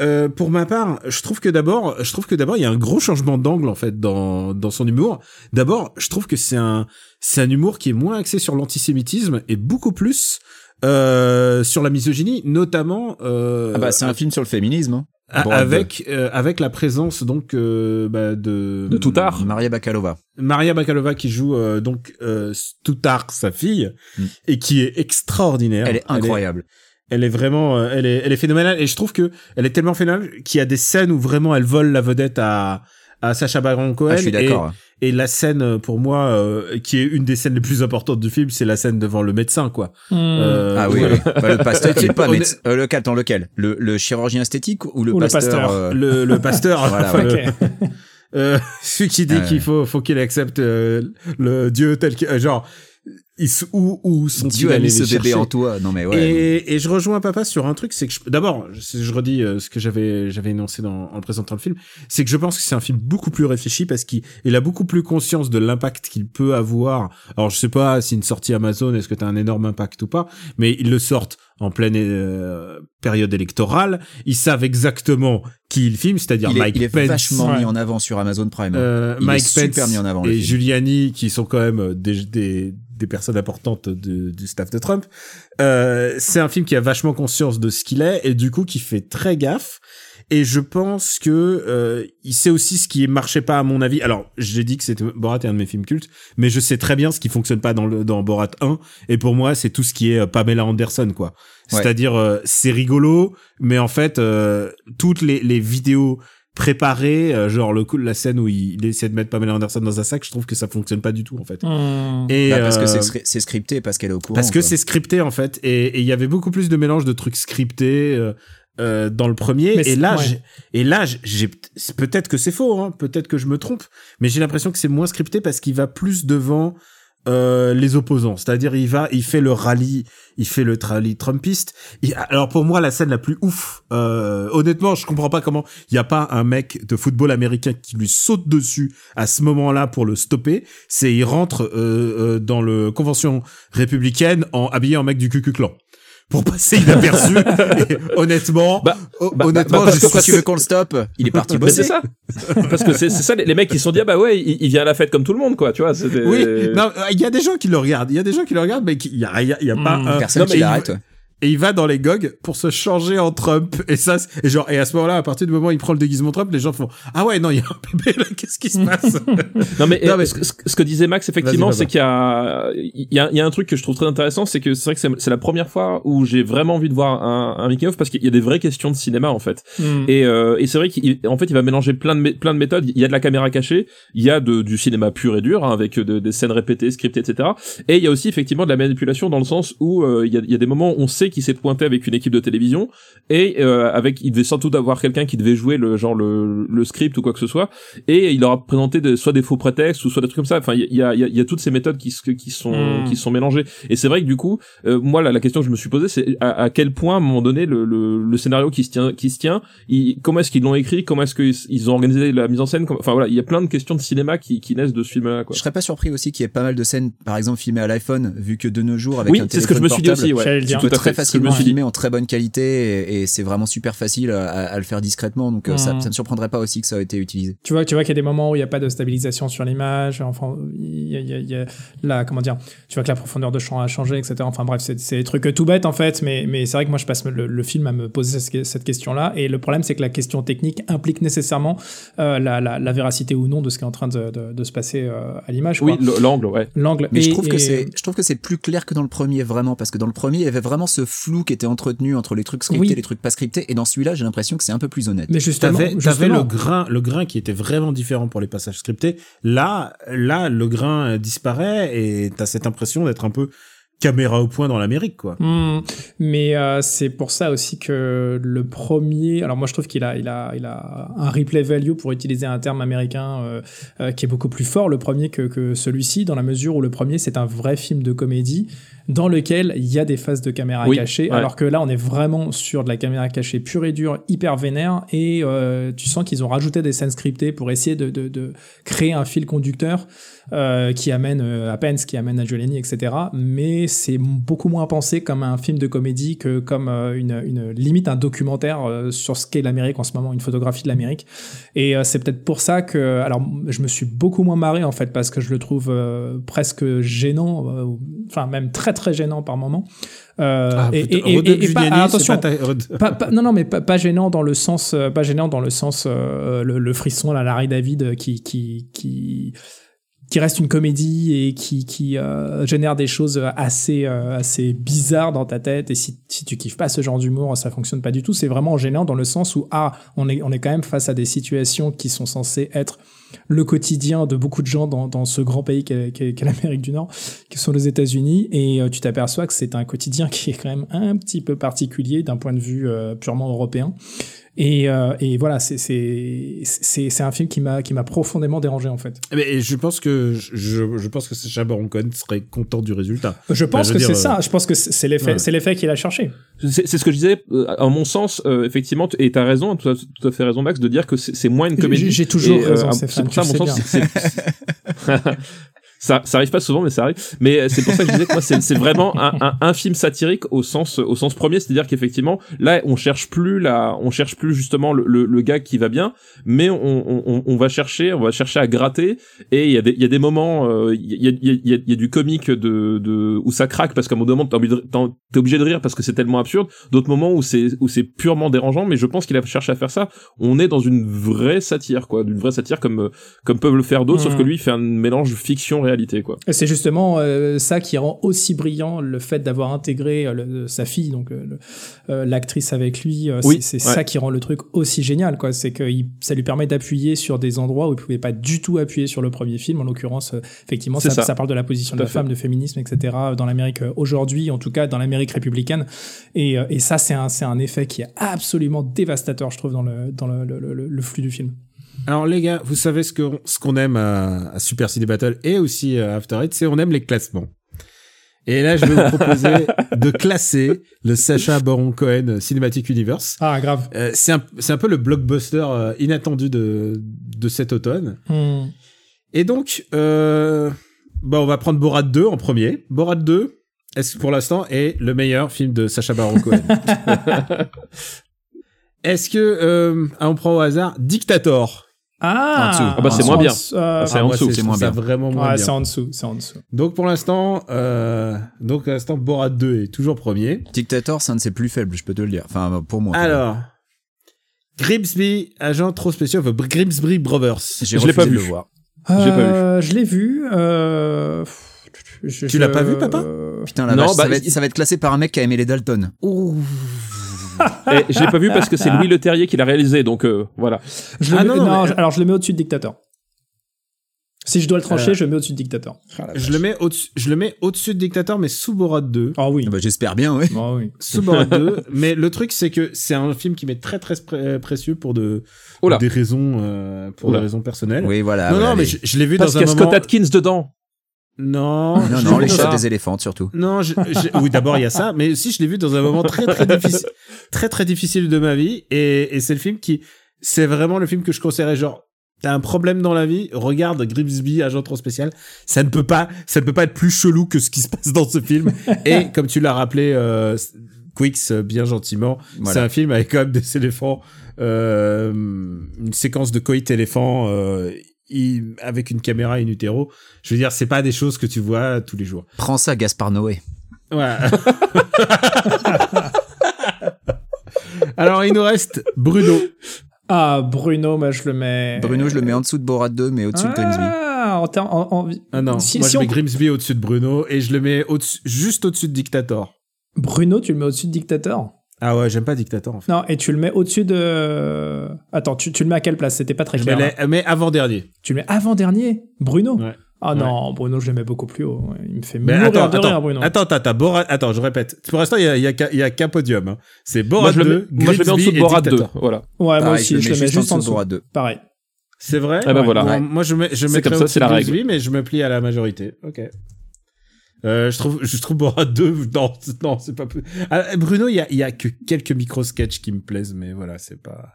Euh, pour ma part, je trouve que d'abord, je trouve que d'abord il y a un gros changement d'angle en fait dans dans son humour. D'abord, je trouve que c'est un c'est un humour qui est moins axé sur l'antisémitisme et beaucoup plus euh, sur la misogynie, notamment euh, Ah bah, c'est un film sur le féminisme. hein. a- avec euh, avec la présence donc euh, bah, de De Toutard. Maria Bakalova. Maria Bakalova qui joue euh, donc euh, Toutard, sa fille, Mm. et qui est extraordinaire. Elle est incroyable. Elle est vraiment, euh, elle est, elle est phénoménale et je trouve que elle est tellement phénoménale qu'il y a des scènes où vraiment elle vole la vedette à à Sacha Baron Cohen. Ah, je suis d'accord. Et, et la scène euh, pour moi euh, qui est une des scènes les plus importantes du film, c'est la scène devant le médecin quoi. Mm. Euh, Ah oui. Bah, le pasteur, il est pas On est- médecin. Euh, lequel, attends, lequel? Le, le chirurgien esthétique ou le Ou le pasteur, euh, Le, le pasteur, Voilà, enfin, Ok. le- euh, celui qui dit Ah qu'il faut faut qu'il accepte euh, le Dieu tel que euh, genre ils, où où sont Dieu a mis ce bébé en toi. Non mais ouais. Et, et je rejoins papa sur un truc, c'est que d'abord, je, je redis euh, ce que j'avais j'avais énoncé dans, en présentant le film, c'est que je pense que c'est un film beaucoup plus réfléchi parce qu'il il a beaucoup plus conscience de l'impact qu'il peut avoir. Alors je sais pas si une sortie Amazon est-ce que t'as un énorme impact ou pas, mais ils le sortent en pleine euh, période électorale. Ils savent exactement qui ils filment, c'est-à-dire Mike il est Pence. vachement mis en avant sur Amazon Prime. Euh, Il est Mike super Pence mis en avant, et. Giuliani qui sont quand même euh, des, des, des personnes importantes de- du staff de Trump. Euh, c'est un film qui a vachement conscience de ce qu'il est et du coup qui fait très gaffe. et je pense que euh, il sait aussi ce qui marchait pas à mon avis. Alors, j'ai dit que c'était Borat est un de mes films cultes, mais je sais très bien ce qui fonctionne pas dans le dans Borat 1 et pour moi, c'est tout ce qui est euh, Pamela Anderson quoi. Ouais. C'est-à-dire euh, c'est rigolo, mais en fait toutes les les vidéos préparées, euh, genre le coup la scène où il, il essaie de mettre Pamela Anderson dans un sac, je trouve que ça fonctionne pas du tout en fait. Hmm. Et Bah, parce que euh, c'est scri- c'est scripté, parce qu'elle est au courant. parce que c'est scripté en fait et il y avait beaucoup plus de mélange de trucs scriptés euh, euh, dans le premier Mais et là ouais. et là j'ai- peut-être que c'est faux hein, peut-être que je me trompe mais j'ai l'impression que c'est moins scripté parce qu'il va plus devant euh, les opposants. C'est-à-dire il va il fait le rallye il fait le rallye trumpiste. Alors pour moi la scène la plus ouf euh, honnêtement je comprends pas comment il y a pas un mec de football américain qui lui saute dessus à ce moment-là pour le stopper. C'est il rentre euh, euh, dans le convention républicaine en habillé en mec du Ku Klan pour passer inaperçu et honnêtement Bah, ho- bah, honnêtement bah, parce que tu veux qu'on le stoppe, il est parti Mais c'est bosser. ça. Parce que c'est ça, les, les mecs qui se sont dit, ah bah ouais, il, il vient à la fête comme tout le monde, quoi, tu vois. c'était- oui non il y a des gens qui le regardent il y a des gens qui le regardent mais il y a y a, y a pas Hmm, un Personne non, qui l'arrête. Et il va dans les GOG pour se changer en Trump et ça et genre et à ce moment-là à partir du moment où il prend le déguisement Trump les gens font ah ouais non il y a un bébé là qu'est-ce qui se passe? Non mais, Non, euh, mais- Ce, que disait Max effectivement, c'est qu'il y a, il y a, il y a un truc que je trouve très intéressant, c'est que c'est vrai que c'est- la première fois où j'ai vraiment envie de voir un, un making of parce qu'il y a des vraies questions de cinéma en fait. Hmm. Et, euh, et c'est vrai qu'en fait, il va mélanger plein de, plein de méthodes. Il y a de la caméra cachée, il y a de, du cinéma pur et dur, hein, avec de- des scènes répétées, scriptées, etc. Et il y a aussi effectivement de la manipulation dans le sens où euh, il, y a, il y a des moments où on sait qu'il s'est pointé avec une équipe de télévision et euh, avec, il devait sans doute avoir quelqu'un qui devait jouer le genre le, le script ou quoi que ce soit. Et il leur a présenté de, soit des faux prétextes ou soit des trucs comme ça. Enfin, il y a, il y a, il y a toutes ces méthodes qui, se- qui sont Mm. qui sont mélangées. Et c'est vrai que du coup, euh, moi, la, la question que je me suis posée, c'est à, à quel point, à un moment donné, le, le, le scénario qui se tient, qui se tient, il- comment est-ce qu'ils l'ont écrit, comment est-ce qu'ils ils ont organisé la mise en scène, enfin voilà, il y a plein de questions de cinéma qui, qui naissent de ce film-là, quoi. Je serais pas surpris aussi qu'il y ait pas mal de scènes, par exemple, filmées à l'iPhone, vu que de nos jours, avec Oui, un c'est ce que je me suis dit aussi, ouais. Tu peux très fait, c'est ce que me facilement suis dit. filmer en très bonne qualité et, et c'est vraiment super facile à, à le faire discrètement donc euh, ça, Mhm. ça me surprendrait pas aussi que ça ait été utilisé. Tu vois, tu vois qu'il y a des moments où il n'y a pas de stabilisation sur l'image. Enfin, il y a, il y a- il y a la, comment dire, tu vois que la profondeur de champ a changé, etc. Enfin bref, c'est des trucs tout bêtes en fait, mais, mais c'est vrai que moi je passe le, le film à me poser cette, cette question-là. Et le problème, c'est que la question technique implique nécessairement euh, la, la, la véracité ou non de ce qui est en train de, de, de se passer euh, à l'image. Oui, le- l'angle, ouais. L'angle. Mais Et- je trouve que c'est je trouve que c'est plus clair que dans le premier vraiment parce que dans le premier il y avait vraiment ce flou qui était entretenu entre les trucs scriptés Oui. et les trucs pas scriptés et dans celui-là j'ai l'impression que c'est un peu plus honnête. Mais justement, T'avais, t'avais justement, le grain, le grain qui était vraiment différent pour les passages scriptés. Là, là, le grain euh, disparaît et t'as cette impression d'être un peu caméra au point dans l'Amérique, quoi. Hmm, mais euh, c'est pour ça aussi que le premier, alors moi je trouve qu'il a, il a, il a un replay value pour utiliser un terme américain euh, euh, qui est beaucoup plus fort le premier que, que celui-ci dans la mesure où le premier c'est un vrai film de comédie dans lequel il y a des phases de caméra Oui, cachée, ouais. alors que là on est vraiment sur de la caméra cachée pure et dure, hyper vénère, et euh, tu sens qu'ils ont rajouté des scènes scriptées pour essayer de, de, de créer un fil conducteur euh, qui amène euh, à Pence, qui amène à Giuliani, etc. Mais c'est beaucoup moins pensé comme un film de comédie que comme une, une limite un documentaire sur ce qu'est l'Amérique en ce moment, une photographie de l'Amérique. Et c'est peut-être pour ça que, alors, je me suis beaucoup moins marré en fait parce que je le trouve presque gênant, enfin même très très gênant par moment. Euh, Ah, et, et- pas- ah, attention, pas ta- pas, pas- non non mais pas, gênant dans le sens euh, pas gênant dans le sens euh, le, le frisson la Larry David euh, qui qui qui qui reste une comédie et qui qui euh, génère des choses assez euh, assez bizarres dans ta tête. Et si si tu kiffes pas ce genre d'humour ça fonctionne pas du tout. C'est vraiment gênant dans le sens où ah on est on est quand même face à des situations qui sont censées être le quotidien de beaucoup de gens dans, dans ce grand pays qu'est l'Amérique du Nord, qui sont les États-Unis, et euh, tu t'aperçois que c'est un quotidien qui est quand même un petit peu particulier d'un point de vue euh, purement européen. Et, euh, et voilà, c'est c'est c'est c'est un film qui m'a qui m'a profondément dérangé en fait. Mais je pense que je, je pense que Sacha Baron Cohen serait content du résultat. Je pense je que c'est dire, ça. Je pense que c'est l'effet ouais. c'est l'effet qu'il a cherché. C'est c'est ce que je disais, euh, en mon sens, euh, effectivement, et t'as raison, tout à, tout à fait raison, Max, de dire que c'est c'est moins une comédie. J'ai- j'ai toujours Et, raison, euh, C'est pour ça, mon sens, c'est- ça, ça arrive pas souvent, mais ça arrive. Mais euh, c'est pour ça que je disais que moi, c'est c'est vraiment un, un, un film satirique au sens, au sens premier, c'est-à-dire qu'effectivement, là, on cherche plus la, on cherche plus justement le, le, le gars qui va bien, mais on, on, on va chercher, on va chercher à gratter. Et il y a des, il y a des moments, euh, il y, a, il y, a, il y a du comique de, de où ça craque parce qu'à un moment t'es obligé, de- t'en- t'es obligé de rire parce que c'est tellement absurde. D'autres moments où c'est, où c'est purement dérangeant, mais je pense qu'il a cherché à faire ça. On est dans une vraie satire, quoi, d'une vraie satire comme, euh, comme peuvent le faire d'autres, sauf Mhm. que lui, il fait un mélange quoi. C'est justement euh, ça qui rend aussi brillant le fait d'avoir intégré euh, le- sa fille, donc euh, euh, l'actrice avec lui. euh, Oui, c'est ouais. ça qui rend le truc aussi génial, quoi. C'est que il- ça lui permet d'appuyer sur des endroits où il pouvait pas du tout appuyer sur le premier film. En l'occurrence, euh, effectivement, ça, ça. ça parle de la position de femme, de féminisme, etc. Dans l'Amérique aujourd'hui, en tout cas dans l'Amérique républicaine. Et, euh, et ça, c'est un, c'est un effet qui est absolument dévastateur, je trouve, dans le, dans le, le- le- le flux du film. Alors les gars, vous savez ce qu'on ce qu'on aime à, à Super City Battle et aussi à After Eight, c'est on aime les classements. Et là, je vais vous proposer de classer le Sacha Baron Cohen Cinematic Universe. Ah, grave. Euh, c'est un, peu le blockbuster euh, inattendu de, de cet automne. Hmm. Et donc, euh, bah, on va prendre Borat 2 en premier. Borat 2, est-ce que pour l'instant est le meilleur film de Sacha Baron Cohen? Est-ce que, euh, ah, on prend au hasard, Dictator? Ah, En dessous. Ah bah, c'est moins en bien. dessous, euh, c'est Ah, en dessous, c'est moins ça bien. vraiment moins ouais, bien. c'est en dessous, c'est en dessous. Donc pour l'instant, euh, donc pour l'instant Borat 2 est toujours premier. Dictator, c'est un de ses plus faibles, je peux te le dire. Enfin, pour moi. Alors, Grimsby, agent trop spécial, the Grimsby Brothers. j'ai je l'ai pas de vu. le voir. J'ai pas Euh, Je l'ai vu. Euh... je- Tu je- l'as pas vu, papa? Putain, la Non, vache, bah, ça, va être, il- ça va être classé par un mec qui a aimé les Dalton. Et je l'ai pas vu parce que c'est Louis Le Terrier qui l'a réalisé, donc euh, voilà. Je le Ah mets- non, non, mais- alors je le mets au-dessus de Dictator. Si je dois le trancher, Euh, je le mets au-dessus de Dictator. Je le mets au-dessus, je le mets au-dessus de Dictator, mais sous Borat 2. Ah oui. Bah, J'espère bien, oui. Ah oui. Sous Borat 2. Mais le truc, c'est que c'est un film qui m'est très très pré- précieux pour de, Oh là. des raisons, euh, pour Oula. des raisons personnelles. Oui, voilà. non, non, mais je, je l'ai vu Parce dans qu'il y un a moment. Scott Atkins dedans. Non, Non, non, les chats des éléphants, surtout. Non, je- je- oui, d'abord il y a ça, mais aussi je l'ai vu dans un moment très très difficile, très très difficile de ma vie, et, et c'est le film qui, c'est vraiment le film que je conseillerais genre. T'as un problème dans la vie, regarde Grimsby, agent trop spécial. Ça ne peut pas, ça ne peut pas être plus chelou que ce qui se passe dans ce film. et comme tu l'as rappelé, euh, Quicks, euh, bien gentiment, Voilà. c'est un film avec quand même des éléphants, euh, une séquence de coït éléphant, euh, il- avec une caméra in utero. Je veux dire, c'est pas des choses que tu vois tous les jours. Prends ça, Gaspard Noé. Ouais. Alors, il nous reste Bruno. Ah, Bruno, moi je le mets. Bruno, je le mets en dessous de Borat 2, mais au-dessus de Grimsby. Ah, en en- en- Ah non, Si- moi si je on- mets Grimsby au-dessus de Bruno et je le mets au juste au-dessus de Dictator. Bruno, tu le mets au-dessus de Dictator? Ah ouais, j'aime pas Dictator en fait. Non, et tu le mets au-dessus de. Attends, tu, tu le mets à quelle place? C'était pas très Je clair. mets, hein. mais avant-dernier. Tu le mets avant-dernier? Bruno? Ouais. Ah non, Bruno, je le mets beaucoup plus haut. Il me fait Mais mourir attends, de rire, attends, Bruno. attends, attends, attends, Borat, attends, je répète. Pour l'instant, il y a, il y a a qu'un podium. hein. C'est Moi Borat je, le 2, mets, moi, je le mets en dessous de Borat 2. Dictator. Voilà. Ouais, moi aussi, je le mets juste en de dessous. Borat 2. Pareil. C'est vrai? Ah bah voilà. Moi, Ouais. moi, je mets, je C'est comme ça, c'est la de règle. Mais je me plie à la majorité. Ok. Euh, je trouve, je trouve Borat 2, non, c'est- non, c'est pas plus. Ah, Bruno, il y a, il y a que quelques micro-sketchs qui me plaisent, mais voilà, c'est pas.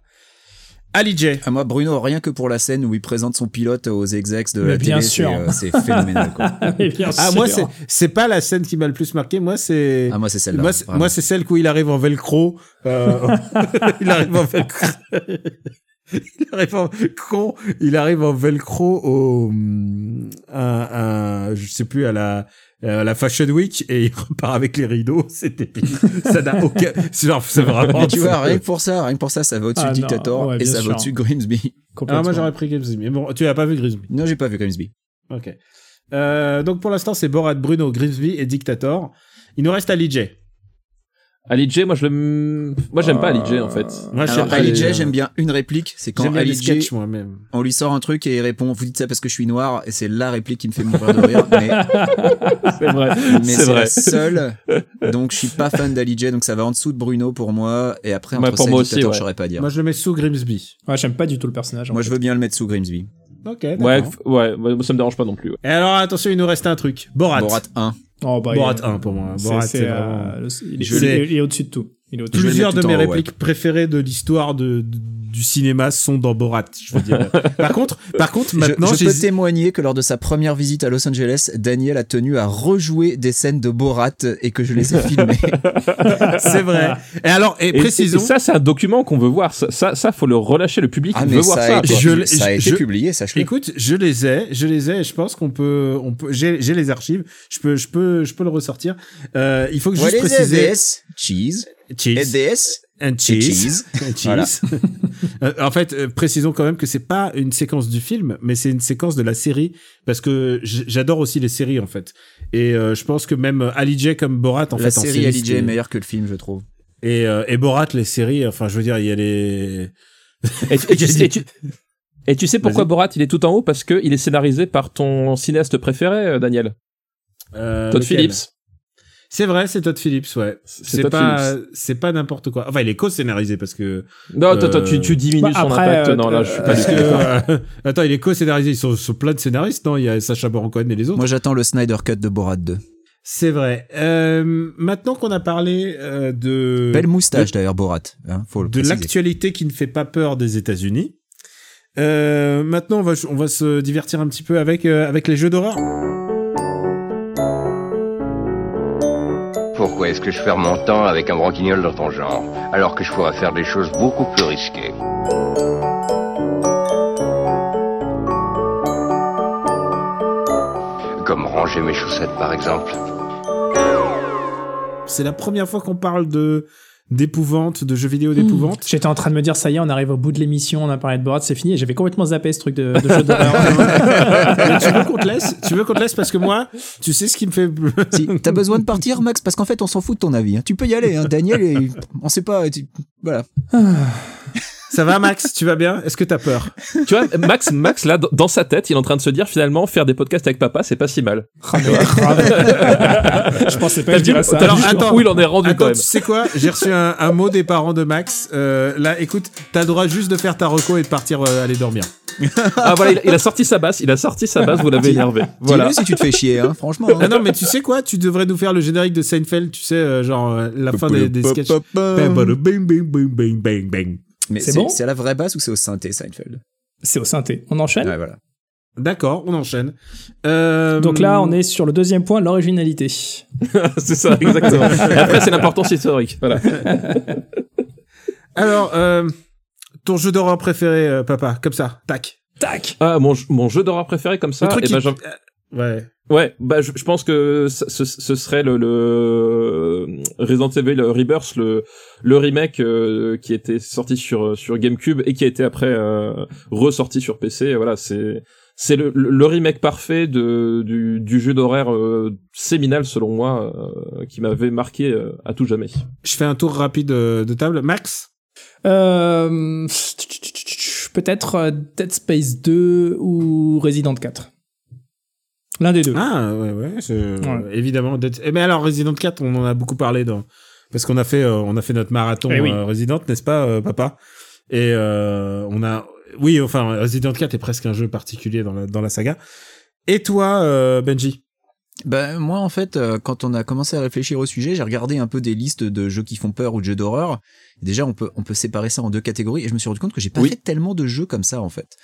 Ali J. Ah, moi, Bruno, rien que pour la scène où il présente son pilote aux execs de Mais la bien télé, c'est sûr. euh, c'est phénoménal. Quoi. Mais bien Ah, sûr. moi, c'est, c'est pas la scène qui m'a le plus marqué. Moi, c'est, Ah, moi, c'est celle-là. moi, c'est, vraiment. moi, c'est celle où il arrive en velcro. Euh, il arrive en velcro. il arrive en con. Il arrive en velcro au, hum, un, un- je sais plus à la, à la Fashion Week et il repart avec les rideaux. C'était. Ça n'a aucun. C'est genre, c'est vraiment. Mais tu vois, rien que pour ça, rien que pour ça, ça va au-dessus Ah, de Dictator ouais, et ça sûr. va au-dessus de Grimsby. Complètement. Ah, moi, j'aurais pris Grimsby. Mais bon, tu as pas vu Grimsby. Non, j'ai pas vu Grimsby. Ok. Euh, donc pour l'instant, c'est Borat, Bruno, Grimsby et Dictator. Il nous reste Ali J. Ali J, moi je le, moi j'aime pas Ali J en fait. Moi, j'aime Ali J, j'aime bien une réplique, c'est quand Ali J, moi-même. on lui sort un truc et il répond, vous dites ça parce que je suis noir, et c'est la réplique qui me fait mourir de rire, mais, C'est vrai. mais c'est c'est vrai. la seule. Donc, je suis pas fan d'Ali J, donc ça va en dessous de Bruno pour moi, et après, Ouais, entre pour ça et moi aussi, ouais. je saurais pas dire. Moi, je le mets sous Grimsby. Ouais, j'aime pas du tout le personnage. en Moi, fait. je veux bien le mettre sous Grimsby. Ok, Ouais, ouais, ça me dérange pas non plus. ouais. Et alors, attention, il nous reste un truc. Borat. Borat 1. Oh, bah, Borat il- 1 pour moi. Borat, c'est, euh, vraiment... le- il, il il est au-dessus de tout. Il est au-dessus. Plusieurs de mes répliques préférées de l'histoire de, de- du cinéma sont dans Borat. Je veux dire. par contre, par contre, Je- maintenant, je, j'ai- peux témoigner que lors de sa première visite à Los Angeles, Daniel a tenu à rejouer des scènes de Borat et que je les ai filmées. c'est vrai. Et alors, et, Et, précisons. et ça, c'est un document qu'on veut voir. Ça, ça, ça, faut le relâcher. Le public Ah veut voir ça ça. a été, quoi. Je l'ai- ça a je- été publié, sache-le. Écoute, je les ai, je les ai. Je pense qu'on peut, on peut. J'ai, j'ai les archives. Je peux, je peux, je peux le ressortir. Euh, il faut que What juste is préciser. Cheese. Cheese. And Et cheese. cheese. And cheese. Voilà. Euh, en fait, euh, précisons quand même que c'est pas une séquence du film, mais c'est une séquence de la série parce que j'adore aussi les séries en fait. Et euh, je pense que même Ali J comme Borat en La fait en série Ali J est meilleure que le film, je trouve. Et, euh, et Borat les séries, enfin je veux dire il y a les. Et, tu- et tu, et tu- et tu sais pourquoi. Borat il est tout en haut? Parce que il est scénarisé par ton cinéaste préféré, Daniel. Euh, Todd lequel? Phillips. C'est vrai, c'est Todd Phillips, ouais. C'est pas, c'est pas n'importe quoi. Enfin, il est co-scénarisé parce que Non, attends, attends, Euh, tu, tu diminues bah, son après, impact. euh, non, là, je suis pas parce que euh, attends, il est co-scénarisé. Ils sont, sont plein de scénaristes, non? Il y a Sacha Baron Cohen et les autres. Moi, j'attends le Snyder Cut de Borat 2. C'est vrai. Euh, maintenant qu'on a parlé euh, de Belle moustache, d'ailleurs, Borat. Hein, faut le de l'actualité qui ne fait pas peur des États-Unis. Euh, maintenant, on va, on va se divertir un petit peu avec, euh, avec les jeux d'horreur. Pourquoi est-ce que je perds mon temps avec un branquignol dans ton genre, alors que je pourrais faire des choses beaucoup plus risquées Comme ranger mes chaussettes, par exemple. C'est la première fois qu'on parle de d'épouvante, de jeux vidéo d'épouvante. J'étais en train de me dire, ça y est, on arrive au bout de l'émission, on a parlé de Borat, c'est fini, et j'avais complètement zappé ce truc de, de jeu d'horreur. Tu veux qu'on te laisse Tu veux qu'on te laisse parce que moi, tu sais ce qui me fait. Si, t'as besoin de partir, Max, parce qu'en fait, on s'en fout de ton avis. hein. Tu peux y aller, hein. Daniel, et- on sait pas. tu- Voilà. Ça va, Max? Tu vas bien? Est-ce que t'as peur? Tu vois, Max, Max, là, dans- dans sa tête, il est en train de se dire finalement, faire des podcasts avec papa, c'est pas si mal. je pensais pas dirais ça. Alors, attends. où il en est rendu quand Attends, même. tu sais quoi? J'ai reçu un, un mot des parents de Max. Euh, là, écoute, t'as le droit juste de faire ta reco et de partir euh, aller dormir. Ah voilà, il, il a sorti sa basse, il a sorti sa basse, vous l'avez énervé. Voilà. Si tu te fais chier, hein, franchement. hein. Ah non, mais tu sais quoi? Tu devrais nous faire le générique de Seinfeld, tu sais, euh, genre euh, la fin des, des sketchs. Bang, bang, bang. Mais C'est bon c'est à la vraie basse ou c'est au synthé, Seinfeld? C'est au synthé. On enchaîne? Ouais, voilà. D'accord, on enchaîne. Euh, Donc là, on est sur le deuxième point, l'originalité. c'est ça, exactement. Après, c'est l'importance historique. Voilà. Alors, euh, ton jeu d'horreur préféré, euh, papa, comme ça, tac. Tac Ah, mon, mon jeu d'horreur préféré comme ça. Le truc eh ben, qui- Ouais. Ouais, bah je, je pense que ce, ce- ce serait le, le Resident Evil Rebirth, le, le remake euh, qui était sorti sur sur GameCube et qui a été après euh, ressorti sur PC. Voilà, c'est c'est le, le, remake parfait de du, du jeu d'horreur euh, séminal selon moi euh, qui m'avait marqué euh, à tout jamais. Je fais un tour rapide euh, de table. Max? Euh, Peut-être Dead Space 2 ou Resident 4. L'un des deux. Ah, ouais, ouais, évidemment. Dead- Eh, mais alors, Resident 4, on en a beaucoup parlé dans... Parce qu'on a fait, euh, on a fait notre marathon Eh oui. euh, Resident, n'est-ce pas, euh, papa? Et euh, on a... Oui, enfin, Resident 4 est presque un jeu particulier dans la, dans la saga. Et toi, euh, Benji? Ben moi en fait, euh, quand on a commencé à réfléchir au sujet, j'ai regardé un peu des listes de jeux qui font peur ou de jeux d'horreur. Déjà, on peut on peut séparer ça en deux catégories. Et je me suis rendu compte que j'ai pas Oui. fait tellement de jeux comme ça en fait.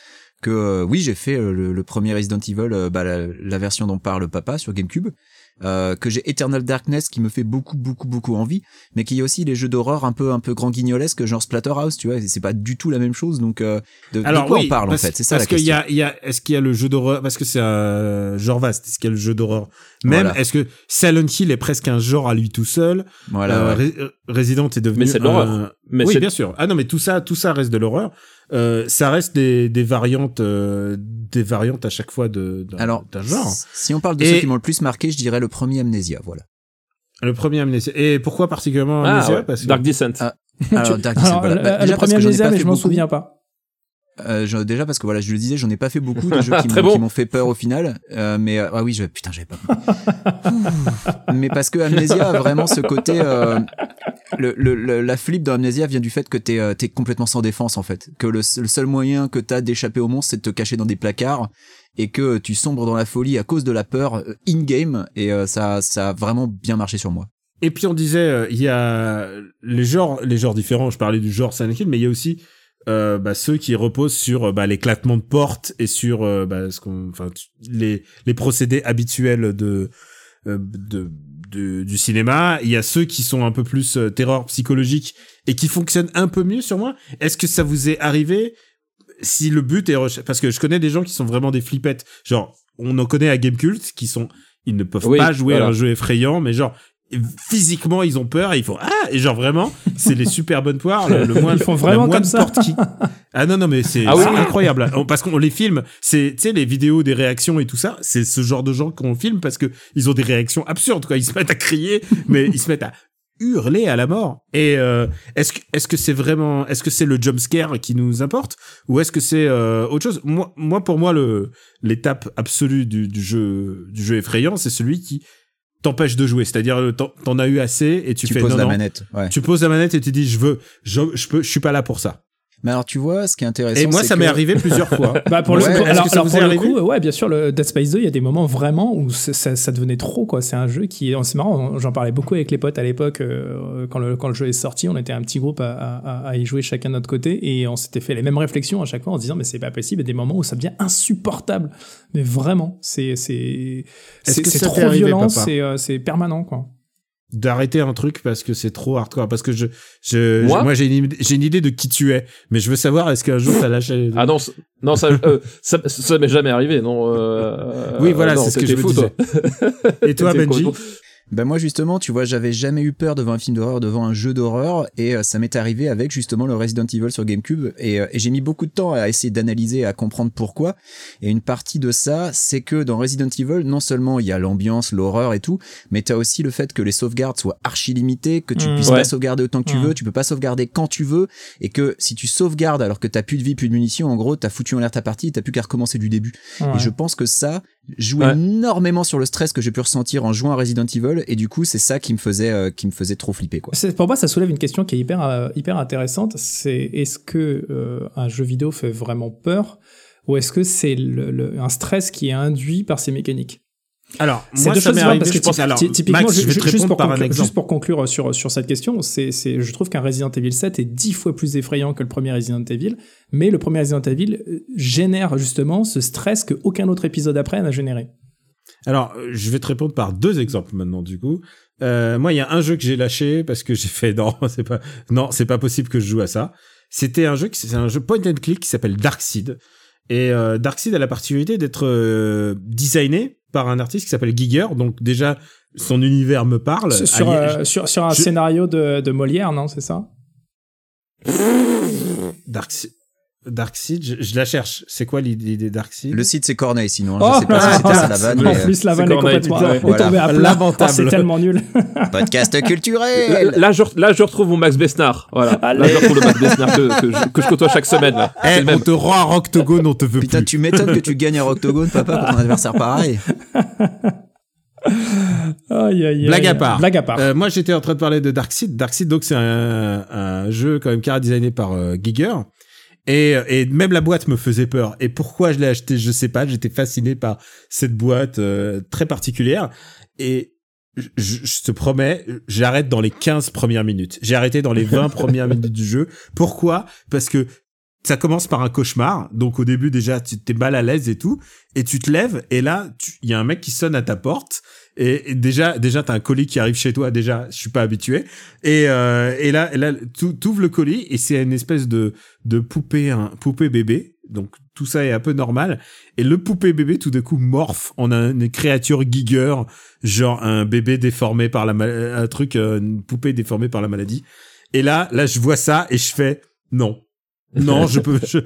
Que euh, oui, j'ai fait euh, le, le premier Resident Evil, euh, bah, la, la version dont parle papa sur GameCube. Euh, que j'ai Eternal Darkness qui me fait beaucoup beaucoup beaucoup envie, mais qui est aussi les jeux d'horreur un peu un peu grand guignolesque genre Splatterhouse, tu vois. et C'est pas du tout la même chose. Donc euh, de, de quoi on parle en fait? C'est ça la qu'il y question. a, il y a, est-ce qu'il y a le jeu d'horreur Parce que c'est un genre vaste. Est-ce qu'il y a le jeu d'horreur? Même, Voilà. est-ce que Silent Hill est presque un genre à lui tout seul? Voilà. Ouais. Resident est devenu Mais c'est de l'horreur. Mais oui, c'est bien sûr. Ah non, mais tout ça, tout ça reste de l'horreur. Euh, ça reste des, des variantes, euh, des variantes à chaque fois de d'un genre. si on parle de Et- ceux qui m'ont le plus marqué, je dirais le premier Amnesia, voilà. Le premier Amnesia. Et pourquoi particulièrement Ah, Amnesia? ouais. Parce que- Dark Descent. Ah, Alors, Dark Descent, Alors, voilà. le- Bah, le déjà parce premier que Amnesia, pas mais je m'en souviens pas. Euh, je- déjà parce que voilà, je le disais, j'en ai pas fait beaucoup de jeux qui Très m'ont bon. fait peur au final. Euh, mais euh, ah oui, je, putain, j'avais pas. Mais parce que Amnesia a vraiment ce côté. euh, le, le- le- la flip dans Amnesia vient du fait que t'es euh, t'es complètement sans défense en fait. Que le, le seul moyen que t'as d'échapper au monstre, c'est de te cacher dans des placards et que tu sombres dans la folie à cause de la peur euh, in-game. Et euh, ça, ça a vraiment bien marché sur moi. Et puis on disait, euh, il y a les genres, les genres différents. Je parlais du genre Silent Hill, mais il y a aussi euh, bah, ceux qui reposent sur euh, bah, l'éclatement de portes et sur euh, bah, ce qu'on, enfin, les les procédés habituels de euh, de, de- du cinéma. Il y a ceux qui sont un peu plus terreur psychologique et qui fonctionnent un peu mieux sur moi. Est-ce que ça vous est arrivé si le but est parce que je connais des gens qui sont vraiment des flippettes. Genre, on en connaît à Gamecult qui sont ils ne peuvent Oui, pas jouer voilà. à un jeu effrayant, mais genre physiquement ils ont peur et ils font ah et genre vraiment c'est les super bonnes poires le, le moins Ils font vraiment comme ça. porte qui. Ah non non mais c'est Ah oui, c'est oui. incroyable. Parce qu'on les filme c'est tu sais les vidéos des réactions et tout ça c'est ce genre de gens qu'on filme parce que ils ont des réactions absurdes quoi. Ils se mettent à crier mais ils se mettent à hurler à la mort. Et euh, est-ce que est-ce que c'est vraiment est-ce que c'est le jump scare qui nous importe ou est-ce que c'est euh, autre chose? Moi moi pour moi le l'étape absolue du, du jeu du jeu effrayant c'est celui qui t'empêche de jouer c'est-à-dire euh, t'en t'en as eu assez et tu, Tu fais poses non la non manette. Ouais. tu poses la manette et tu dis je veux je, je peux je suis pas là pour ça Mais alors, tu vois, ce qui est intéressant. et moi ça que- m'est arrivé plusieurs fois Bah pour Ouais, le coup, alors, alors pour le coup, ouais, bien sûr, le Dead Space 2, il y a des moments vraiment où ça, ça devenait trop, quoi. C'est un jeu qui, c'est marrant, j'en parlais beaucoup avec les potes à l'époque, euh, quand, le, quand le jeu est sorti, on était un petit groupe à, à, à y jouer chacun de notre côté, et on s'était fait les mêmes réflexions à chaque fois en se disant, mais c'est pas possible, il y a des moments où ça devient insupportable. Mais vraiment, c'est, c'est, c'est que c'est ça trop arrivé, violent, c'est, euh, c'est permanent, quoi. D'arrêter un truc parce que c'est trop hardcore parce que je je Moi j'ai une, j'ai une idée de qui tu es mais je veux savoir est-ce qu'un jour t'as lâché Ah non, non ça, euh, ça, ça m'est jamais arrivé, non. euh, oui voilà non, c'est ce que je me fou, disais toi. et toi Benji Ben moi justement, tu vois, j'avais jamais eu peur devant un film d'horreur, devant un jeu d'horreur, et euh, ça m'est arrivé avec justement le Resident Evil sur GameCube, et, euh, et j'ai mis beaucoup de temps à essayer d'analyser, à comprendre pourquoi. Et une partie de ça, c'est que dans Resident Evil, non seulement il y a l'ambiance, l'horreur et tout, mais t'as aussi le fait que les sauvegardes soient archi limitées, que tu Mmh. puisses Ouais. pas sauvegarder autant que tu Mmh. veux, tu peux pas sauvegarder quand tu veux, et que si tu sauvegardes alors que t'as plus de vie, plus de munitions, en gros, t'as foutu en l'air ta partie, t'as plus qu'à recommencer du début. Ouais. Et je pense que ça joue Ouais. énormément sur le stress que j'ai pu ressentir en jouant à Resident Evil et du coup c'est ça qui me faisait euh, qui me faisait trop flipper quoi. C'est- Pour moi, ça soulève une question qui est hyper, euh, hyper intéressante. C'est est-ce que euh, un jeu vidéo fait vraiment peur ou est-ce que c'est le, le- un stress qui est induit par ces mécaniques? Alors C'est moi deux ça choses m'est arrivé parce que je pense alors ty- typiquement, Max je ju- vais te juste, pour par conclure, exemple juste pour conclure sur, sur cette question, c'est, c'est, je trouve qu'un Resident Evil 7 est dix fois plus effrayant que le premier Resident Evil, mais le premier Resident Evil euh, génère justement ce stress que aucun autre épisode après n'a généré. Alors, euh, je vais te répondre par deux exemples maintenant, du coup. Euh, moi, il y a un jeu que j'ai lâché parce que j'ai fait non, c'est pas non, c'est pas possible que je joue à ça. C'était un jeu c'est un jeu point and click qui s'appelle Darkseid. Et euh, Darkseid a la particularité d'être euh, designé par un artiste qui s'appelle Giger. Donc déjà, son univers me parle. Sur, Alien- euh, sur, sur un je- scénario de, de Molière, non, c'est ça? Darkseid, Darkseid, je, je la cherche. C'est quoi l'idée Darkseid Le site c'est Corneille sinon, hein. Oh, je sais pas si c'était ça la vanne. En plus, la c'est vanne est complètement Voilà. tombée à plat. Lamentable. Oh, c'est tellement nul. podcast culturel. Là, je, là, je retrouve mon Max Besnard. Voilà. Là, je retrouve le Max Besnard que, que, je, que je côtoie chaque semaine. Là. Eh, le on même. te rend un Octogone, on te veut Putain, plus. tu m'étonnes que tu gagnes un octogone papa pour ton adversaire pareil. Aïe, aïe, aïe. Blague à part. Blague à part. Euh, moi, j'étais en train de parler de Darkseid. Darkseid, donc, c'est un, un jeu quand même qui designé par euh, Giger. Et, et même la boîte me faisait peur. Et pourquoi je l'ai acheté, je sais pas. J'étais fasciné par cette boîte euh, très particulière. Et je, je te promets, j'arrête dans les 15 premières minutes. J'ai arrêté dans les 20 premières minutes du jeu. Pourquoi? Parce que ça commence par un cauchemar. Donc au début déjà, tu t'es mal à l'aise et tout. Et tu te lèves et là, tu- il y a un mec qui sonne à ta porte. Et, déjà, déjà, t'as un colis qui arrive chez toi. Déjà, je suis pas habitué. Et, euh, et là, là, tu ouvres le colis et c'est une espèce de de poupée, un poupée bébé. Donc tout ça est un peu normal. Et le poupée bébé, tout d'un coup, morphe en un- une créature Giger, genre un bébé déformé par la un truc, euh, une poupée déformée par la maladie. Et là, là, je vois ça et je fais non. Non, je peux, je-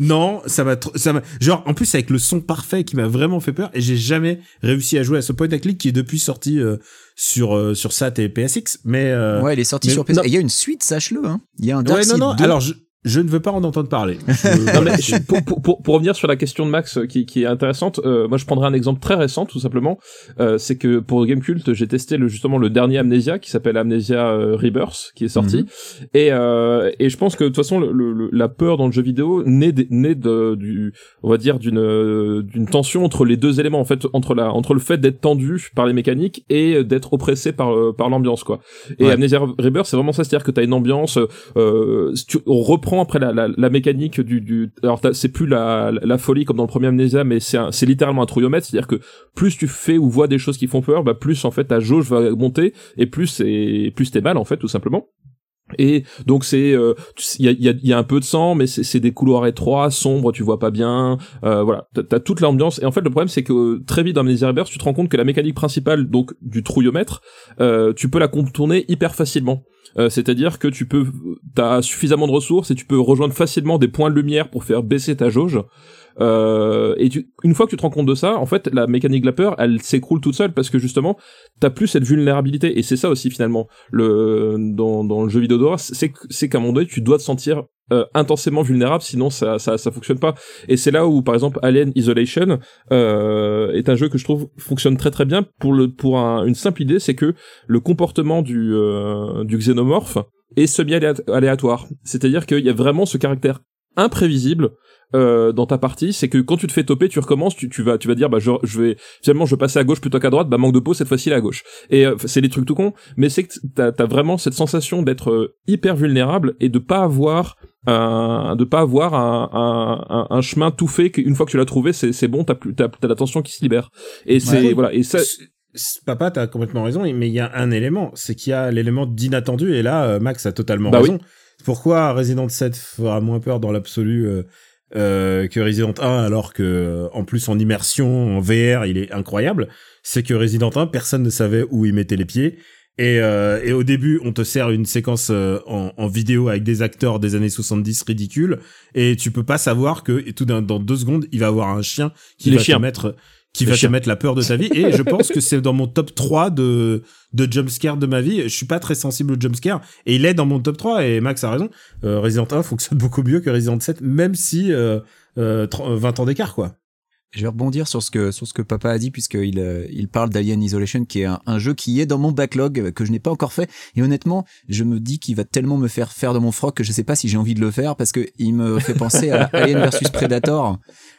non, ça m'a, tr- ça m'a, genre, en plus avec le son parfait qui m'a vraiment fait peur et j'ai jamais réussi à jouer à ce point and click qui est depuis sorti euh, sur euh, sur SAT et PSX, mais euh, Ouais, il est sorti mais- sur. Et il y a une suite, sache-le. Hein. Il y a un ouais, Darkseid non, non. 2. Alors, je, je ne veux pas en entendre parler. Je- Non, voilà, mais c'est- pour, pour, pour, pour revenir sur la question de Max euh, qui, qui est intéressante, euh, moi je prendrai un exemple très récent tout simplement. Euh, c'est que pour Gamecult, j'ai testé le, justement le dernier Amnesia qui s'appelle Amnesia euh, Rebirth qui est sorti. Et, euh, et je pense que de toute façon le, le- la peur dans le jeu vidéo naît, des- naît de, du, on va dire d'une d'une tension entre les deux éléments en fait entre la entre le fait d'être tendu par les mécaniques et d'être oppressé par par l'ambiance quoi. Et Ouais. Amnesia Rebirth c'est vraiment ça, c'est-à-dire que t'as une ambiance, euh, tu- on reprend après la, mécanique du, du alors c'est plus la, folie comme dans le premier Amnesia, mais c'est c'est littéralement un trouillomètre, c'est-à-dire que plus tu fais ou vois des choses qui font peur, bah plus en fait ta jauge va monter et plus c'est plus t'es mal en fait tout simplement. Et donc c'est euh, il y a, y, y a un peu de sang mais c'est des couloirs étroits sombres tu vois pas bien euh, voilà. T'as toute l'ambiance. Et en fait le problème c'est que euh, très vite dans Amnesia Rebirth tu te rends compte que la mécanique principale donc du trouillomètre tu peux la contourner hyper facilement. C'est-à-dire que tu peux t'as suffisamment de ressources et tu peux rejoindre facilement des points de lumière pour faire baisser ta jauge euh, et tu, une fois que tu te rends compte de ça, en fait, la mécanique de la peur, elle s'écroule toute seule parce que justement, t'as plus cette vulnérabilité. Et c'est ça aussi finalement, le dans, dans le jeu vidéo d'horreur, c'est c'est qu'à un moment donné, tu dois te sentir euh, intensément vulnérable, sinon ça, ça ça fonctionne pas. Et c'est là où, par exemple, Alien Isolation euh, est un jeu que je trouve fonctionne très très bien pour le pour un- une simple idée, c'est que le comportement du euh, du xénomorphe est semi aléatoire. C'est-à-dire qu'il y a vraiment ce caractère imprévisible euh, dans ta partie, c'est que quand tu te fais toper, tu recommences, tu, tu vas tu vas dire bah je, je vais finalement je vais passer à gauche plutôt qu'à droite, bah manque de peau cette fois-ci à gauche. Et euh, c'est des trucs tout cons, mais c'est que t'as as vraiment cette sensation d'être euh, hyper vulnérable et de pas avoir un de pas avoir un, un, un, un chemin tout fait qu'une fois que tu l'as trouvé, c'est c'est bon, t'as plus t'as t'as la tension qui se libère. Et c'est Ouais. voilà et ça Papa, t'as complètement raison, mais il y a un élément, c'est qu'il y a l'élément d'inattendu, et là, euh, Max a totalement Bah raison. Pourquoi Resident 7 fera moins peur dans l'absolu euh, euh, que Resident 1, alors que, euh, en plus, en immersion, en VR, il est incroyable C'est que Resident 1, personne ne savait où il mettait les pieds. Et, euh, et au début, on te sert une séquence euh, en, en vidéo avec des acteurs des années 70 ridicules, et tu peux pas savoir que et tout dans deux secondes, il va avoir un chien qui Les va chiens. te mettre qui va te mettre la peur de ta vie. Et je pense que c'est dans mon top 3 de, de jumpscare de ma vie. Je suis pas très sensible au jumpscare. Et il est dans mon top 3. Et Max a raison. Euh, Resident 1 fonctionne beaucoup mieux que Resident 7, même si euh, euh, 30 20 ans d'écart, quoi. Je vais rebondir sur ce que sur ce que papa a dit puisqu'il euh, il parle d'Alien Isolation qui est un, un jeu qui est dans mon backlog euh, que je n'ai pas encore fait et honnêtement je me dis qu'il va tellement me faire faire de mon froc que je sais pas si j'ai envie de le faire parce que il me fait penser à Alien versus Predator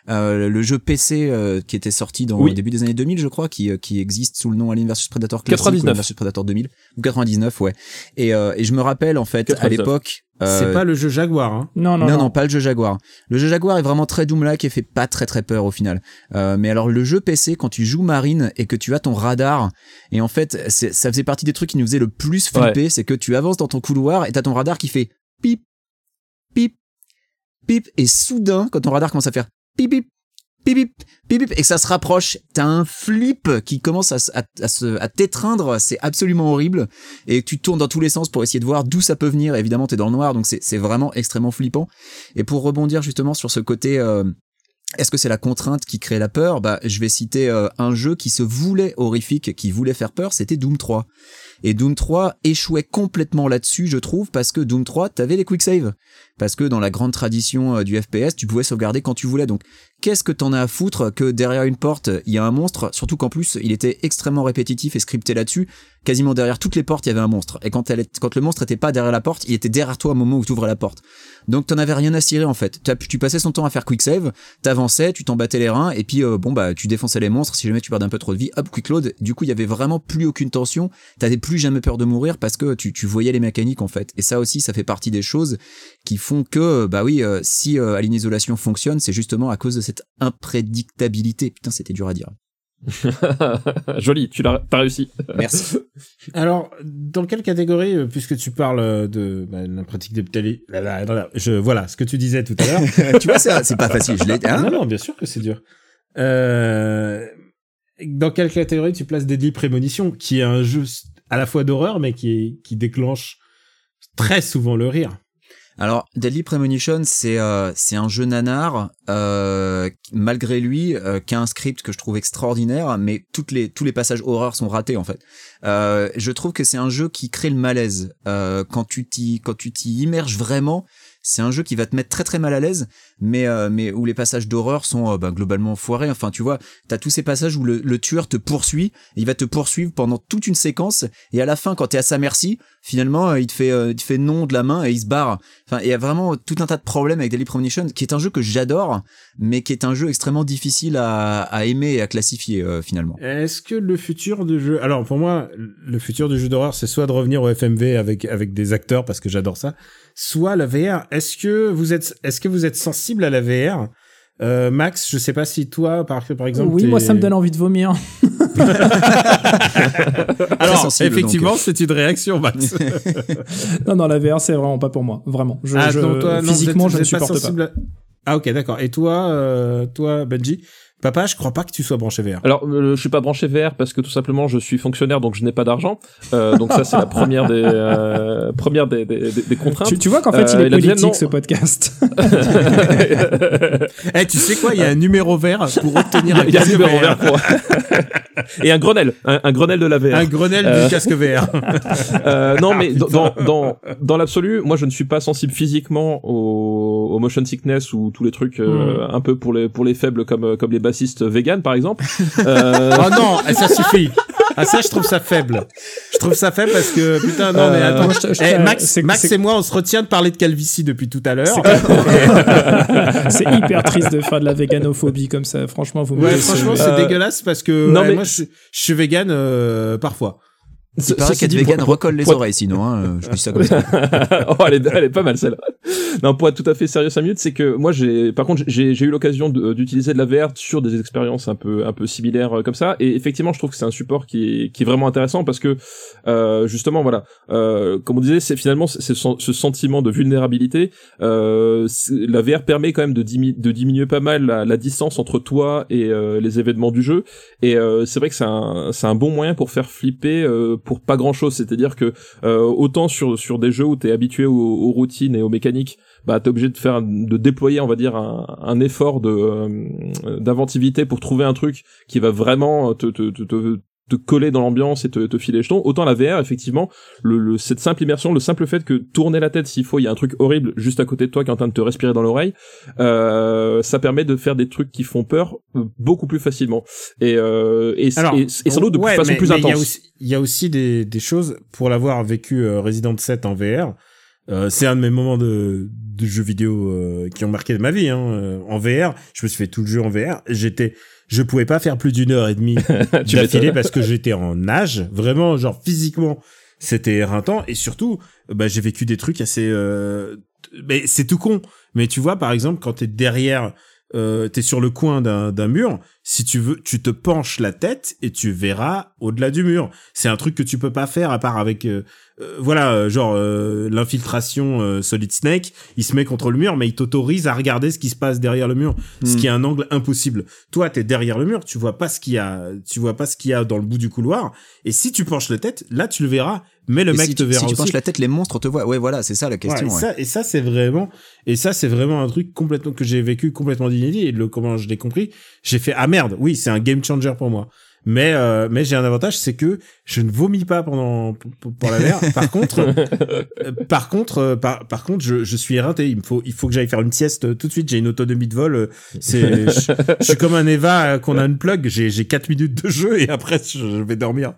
euh, le jeu PC euh, qui était sorti dans Oui. le début des années 2000 je crois qui euh, qui existe sous le nom Alien versus Predator classique 99. ou Alien versus Predator 2000 ou 99 ouais et euh, et je me rappelle en fait à 99. l'époque euh, c'est pas le jeu Jaguar, hein. Non, non, non, non. non, pas le jeu Jaguar. Le jeu Jaguar est vraiment très Doom-like et fait pas très très peur au final. Euh, mais alors le jeu PC, quand tu joues Marine et que tu as ton radar, et en fait, c'est- ça faisait partie des trucs qui nous faisaient le plus flipper, c'est que tu avances dans ton couloir et t'as ton radar qui fait pip, pip, pip, et soudain, quand ton radar commence à faire pip, pip, pip, et que ça se rapproche, t'as un flip qui commence à, à, se, à t'étreindre, c'est absolument horrible, et tu tournes dans tous les sens pour essayer de voir d'où ça peut venir, évidemment t'es dans le noir, donc c'est c'est vraiment extrêmement flippant. Et pour rebondir justement sur ce côté, euh, est-ce que c'est la contrainte qui crée la peur? Bah, je vais citer euh, un jeu qui se voulait horrifique, qui voulait faire peur, c'était Doom 3. Et Doom 3 échouait complètement là-dessus, je trouve, parce que Doom 3, t'avais les quick save. Parce que dans la grande tradition euh, du FPS, tu pouvais sauvegarder quand tu voulais. Donc, qu'est-ce que t'en as à foutre que derrière une porte, il y a un monstre? Surtout qu'en plus, il était extrêmement répétitif et scripté là-dessus. Quasiment derrière toutes les portes, il y avait un monstre. Et quand, le monstre était pas derrière la porte, il était derrière toi au moment où tu ouvrais la porte. Donc, t'en avais rien à cirer en fait. Tu passais son temps à faire quick save, t'avançais, tu t'en battais les reins, et puis euh, bon bah tu défonçais les monstres. Si jamais tu perdais un peu trop de vie, hop, quick load. Du coup, il y avait vraiment plus aucune tension. T'avais plus jamais peur de mourir parce que tu, tu voyais les mécaniques en fait. Et ça aussi, ça fait partie des choses qui font que bah oui, euh, si euh, Alien Isolation fonctionne, c'est justement à cause de cette imprédictabilité. Putain, c'était dur à dire. Joli, tu l'as t'as réussi. Merci. Alors, dans quelle catégorie, euh, puisque tu parles euh, de bah, là, là, là, là, je, voilà, ce que tu disais tout à l'heure. tu vois, c'est c'est pas facile. Je l'ai. Hein non, non, bien sûr que c'est dur. Euh, dans quelle catégorie tu places Deadly Premonition, qui est un jeu à la fois d'horreur, mais qui, qui déclenche très souvent le rire Alors, Deadly Premonition, c'est euh, un jeu nanar, euh, malgré lui, euh, qui a un script que je trouve extraordinaire, mais toutes les tous les passages horreur sont ratés en fait. Euh, je trouve que c'est un jeu qui crée le malaise quand quand tu t'y immerges vraiment. C'est un jeu qui va te mettre très très mal à l'aise, mais euh, mais où les passages d'horreur sont euh, bah, globalement foirés. Enfin, tu vois, t'as tous ces passages où le, le tueur te poursuit, il va te poursuivre pendant toute une séquence, et à la fin, quand t'es à sa merci, finalement euh, il te fait euh, il te fait non de la main et il se barre. Enfin, il y a vraiment tout un tas de problèmes avec Deadly Premonition, qui est un jeu que j'adore, mais qui est un jeu extrêmement difficile à, à aimer et à classifier finalement. Est-ce que le futur du jeu, alors pour moi, le futur du jeu d'horreur, c'est soit de revenir au FMV avec avec des acteurs parce que j'adore ça, soit la VR. Est-ce que vous êtes, est-ce que vous êtes sensible à la VR euh, Max, je sais pas si toi, par, par exemple. Oui, moi ça me donne envie de vomir. Alors, sensible, effectivement, c'est une réaction, Max. non, non, la VR c'est vraiment pas pour moi, vraiment. Je, ah, je- non, toi, non, physiquement, vous je êtes- ne vous supporte pas. sensible à- Ah, ok, d'accord. Et toi, euh, toi, Benji, papa, je crois pas que tu sois branché VR. Alors, euh, je suis pas branché VR parce que tout simplement je suis fonctionnaire donc je n'ai pas d'argent. Euh, donc ça c'est la première des euh, première des, des, des- des contraintes. Tu, tu vois qu'en fait Euh, il est deuxième, politique ce podcast. Eh, tu sais quoi Il y a un numéro vert pour obtenir un Il y a un numéro vert pour. Et un Grenelle, un, un Grenelle de la VR. Un Grenelle Euh, du casque VR. Euh, non, mais dans, dans, dans, dans l'absolu, moi je ne suis pas sensible physiquement au, au motion sickness ou tous les trucs euh, un peu pour les, pour les faibles comme, euh, comme les bassistes vegan par exemple. Euh, Oh non, eh, ça suffit. Ah ça, je trouve ça faible. Je trouve ça faible parce que putain non mais Euh, attends. moi, je te- je Eh, Max, et moi, on se retient de parler de calvitie depuis tout à l'heure. c'est hyper triste de faire de la véganophobie comme ça. Franchement, vous me Ouais, franchement, c'est Euh, dégueulasse parce que non, ouais, mais- moi, je, je suis vegan euh, parfois. Il paraît qu'être vegan pour- recolle les pour- oreilles sinon, hein, je dis ça comme ça. oh, elle est, elle est pas mal celle. Non, pour être tout à fait sérieux 5 minutes, c'est que moi j'ai, par contre, j'ai, j'ai eu l'occasion d'utiliser de la VR sur des expériences un peu, un peu similaires euh, comme ça, et effectivement, je trouve que c'est un support qui est, qui est vraiment intéressant parce que euh, justement, voilà, euh, comme on disait, c'est finalement c'est ce, ce sentiment de vulnérabilité. Euh, la VR permet quand même de, dimi- de diminuer pas mal la, la distance entre toi et euh, les événements du jeu, et euh, c'est vrai que c'est un, c'est un bon moyen pour faire flipper euh, pour pas grand chose. C'est-à-dire que euh, autant sur sur des jeux où t'es habitué aux, routines et aux mécaniques, bah t'es obligé de faire de déployer, on va dire, un, effort euh, d'inventivité pour trouver un truc qui va vraiment te te te, te te coller dans l'ambiance et te, te filer les jetons. Autant la VR, effectivement, le, le- cette simple immersion, le simple fait que tourner la tête s'il faut, il y a un truc horrible juste à côté de toi qui est en train de te respirer dans l'oreille, euh, ça permet de faire des trucs qui font peur euh, beaucoup plus facilement. Et, euh, et, Alors, et, et sans doute de ouais, façon mais- plus mais Il y intense. il y a aussi des, des choses pour l'avoir vécu euh, Resident 7 en VR. Euh, c'est un de mes moments de, de jeux vidéo euh, qui ont marqué ma vie. Hein. Euh, En VR, je me suis fait tout le jeu en VR. J'étais, je pouvais pas faire plus d'une heure et demie Tu d'affilée parce que j'étais en nage, vraiment genre physiquement, c'était éreintant et surtout, bah j'ai vécu des trucs assez, euh, mais c'est tout con. Mais tu vois par exemple quand t'es derrière, euh, t'es sur le coin d'un mur, si tu veux, tu te penches la tête et tu verras au-delà du mur. C'est un truc que tu peux pas faire à part avec, euh, euh, voilà, euh, genre euh, l'infiltration euh, Solid Snake, il se met contre le mur, mais il t'autorise à regarder ce qui se passe derrière le mur, ce Hmm. qui est un angle impossible. Toi, t'es derrière le mur, tu vois pas ce qu'il y a, tu vois pas ce qu'il y a dans le bout du couloir, et si tu penches la tête, là tu le verras, mais le Et mec si te tu, verra si tu aussi. penches la tête, les monstres te voient. Ouais, voilà, c'est ça la Ouais, question. et ouais. ça, et ça c'est vraiment, et ça c'est vraiment un truc complètement que j'ai vécu complètement d'inédit et le comment je l'ai compris, j'ai fait ah merde, oui c'est un game changer pour moi. Mais euh, mais j'ai un avantage, c'est que je ne vomis pas pendant pour, la mer. Par contre, euh, par contre, euh, par, par contre, je, je suis éreinté. Il me faut il faut que j'aille faire une sieste euh, tout de suite. J'ai une autonomie de vol. C'est je, je suis comme un Eva qu'on a une plug. J'ai j'ai quatre minutes de jeu et après je, je vais dormir.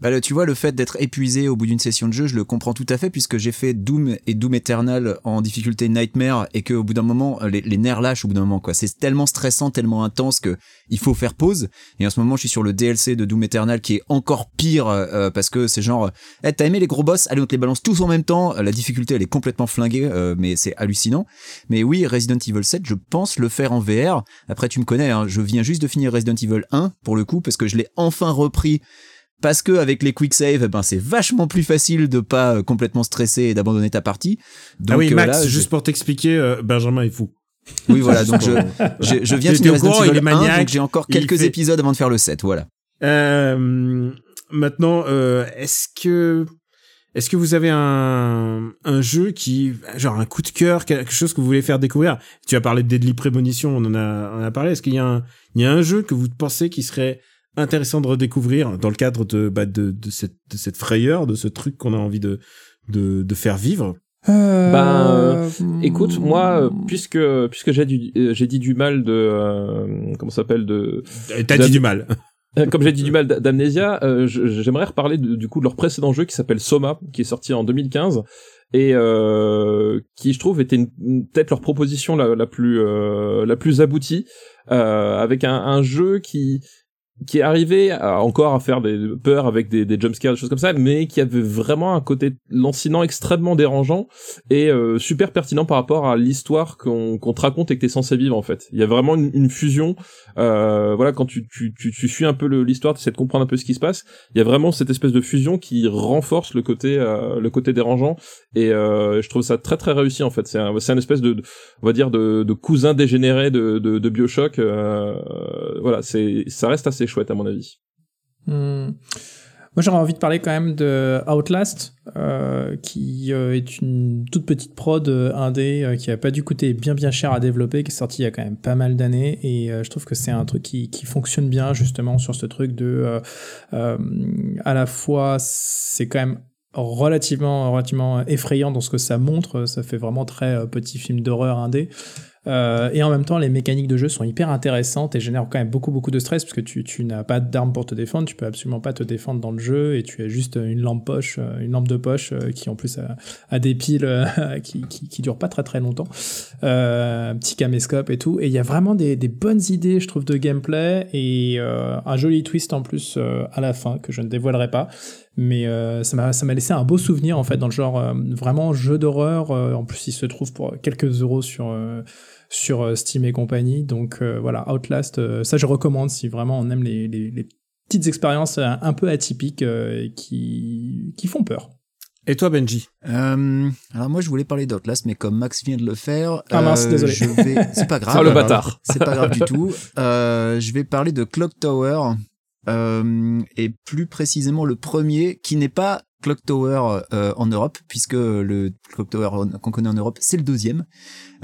Bah, tu vois, le fait d'être épuisé au bout d'une session de jeu, je le comprends tout à fait puisque j'ai fait Doom et Doom Eternal en difficulté Nightmare et que au bout d'un moment, les, les nerfs lâchent au bout d'un moment, quoi. C'est tellement stressant, tellement intense que il faut faire pause. Et en ce moment, je suis sur le DLC de Doom Eternal qui est encore pire euh, parce que c'est genre, eh, t'as aimé les gros boss? Allez, on te les balance tous en même temps. La difficulté, elle est complètement flinguée, euh, mais c'est hallucinant. Mais oui, Resident Evil 7, je pense le faire en VR. Après, tu me connais, hein, je viens juste de finir Resident Evil 1 pour le coup parce que je l'ai enfin repris parce que avec les quick save, eh ben c'est vachement plus facile de pas euh, complètement stresser et d'abandonner ta partie. Donc ah oui euh, Max, juste pour t'expliquer, euh, Benjamin est fou. oui voilà, donc je, je, je viens de finir Resident courant, il Evil est 1, maniaque, donc j'ai encore quelques fait- épisodes avant de faire le 7, voilà. Euh, maintenant, euh, est-ce que est-ce que vous avez un un jeu qui genre un coup de cœur, quelque chose que vous voulez faire découvrir? Tu as parlé de Deadly Premonition, on en a on en a parlé. Est-ce qu'il y a un il y a un jeu que vous pensez qui serait intéressant de redécouvrir dans le cadre de bah, de de cette de cette frayeur, de ce truc qu'on a envie de de de faire vivre Euh, Ben, euh, hmm. Écoute, moi, euh, puisque puisque j'ai du j'ai dit du mal de euh, comment ça s'appelle de T'as dit du mal. Comme j'ai dit du mal d'Amnesia, euh, j'aimerais reparler de- du coup de leur précédent jeu qui s'appelle Soma, qui est sorti en 2015 et euh, qui je trouve était peut-être leur proposition la, la plus euh, la plus aboutie, euh, avec un, un jeu qui qui est arrivé à- encore à faire des peurs avec des, des jumpscares, des choses comme ça, mais qui avait vraiment un côté lancinant extrêmement dérangeant et euh, super pertinent par rapport à l'histoire qu'on qu'on te raconte et que t'es censé vivre en fait. Il y a vraiment une, une fusion. Euh, voilà, quand tu, tu, tu, tu suis un peu l'histoire, tu essaies de comprendre un peu ce qui se passe. Il y a vraiment cette espèce de fusion qui renforce le côté euh, le côté dérangeant et euh, je trouve ça très très réussi en fait. C'est un, c'est espèce de, on va dire de, de cousin dégénéré de, de, de Bioshock. Euh, voilà, ça reste assez chouette à mon avis. Hmm. Moi, j'aurais envie de parler quand même de Outlast, euh, qui euh, est une toute petite prod euh, indé euh, qui a pas dû coûter bien bien cher à développer, qui est sorti il y a quand même pas mal d'années, et je trouve que c'est un truc qui, qui fonctionne bien justement sur ce truc de, à la fois, c'est quand même relativement relativement effrayant dans ce que ça montre, ça fait vraiment très petit film d'horreur indé. Euh, et en même temps, les mécaniques de jeu sont hyper intéressantes et génèrent quand même beaucoup beaucoup de stress parce que tu, tu n'as pas d'armes pour te défendre, tu peux absolument pas te défendre dans le jeu et tu as juste une lampe poche, euh, une lampe de poche euh, qui en plus a, des piles euh, qui, qui, qui durent pas très très longtemps, euh, petit caméscope et tout. Et il y a vraiment des, des bonnes idées, je trouve, de gameplay et un joli twist en plus à la fin que je ne dévoilerai pas. Mais euh, ça m'a ça m'a laissé un beau souvenir en fait dans le genre euh, vraiment jeu d'horreur. euh, en plus, il se trouve pour quelques euros sur euh, sur Steam et compagnie. Donc euh, voilà, Outlast, euh, ça je recommande si vraiment on aime les, les, les petites expériences un peu atypiques euh, qui, qui font peur. Et toi, Benji? Euh, alors moi je voulais parler d'Outlast, mais comme Max vient de le faire, Ah mince, euh, désolé. je vais. C'est pas grave. Ah le bâtard. C'est pas grave du tout. Euh, je vais parler de Clock Tower euh, et plus précisément le premier qui n'est pas Clock Tower euh, en Europe, puisque le Clock Tower qu'on connaît en Europe, c'est le deuxième,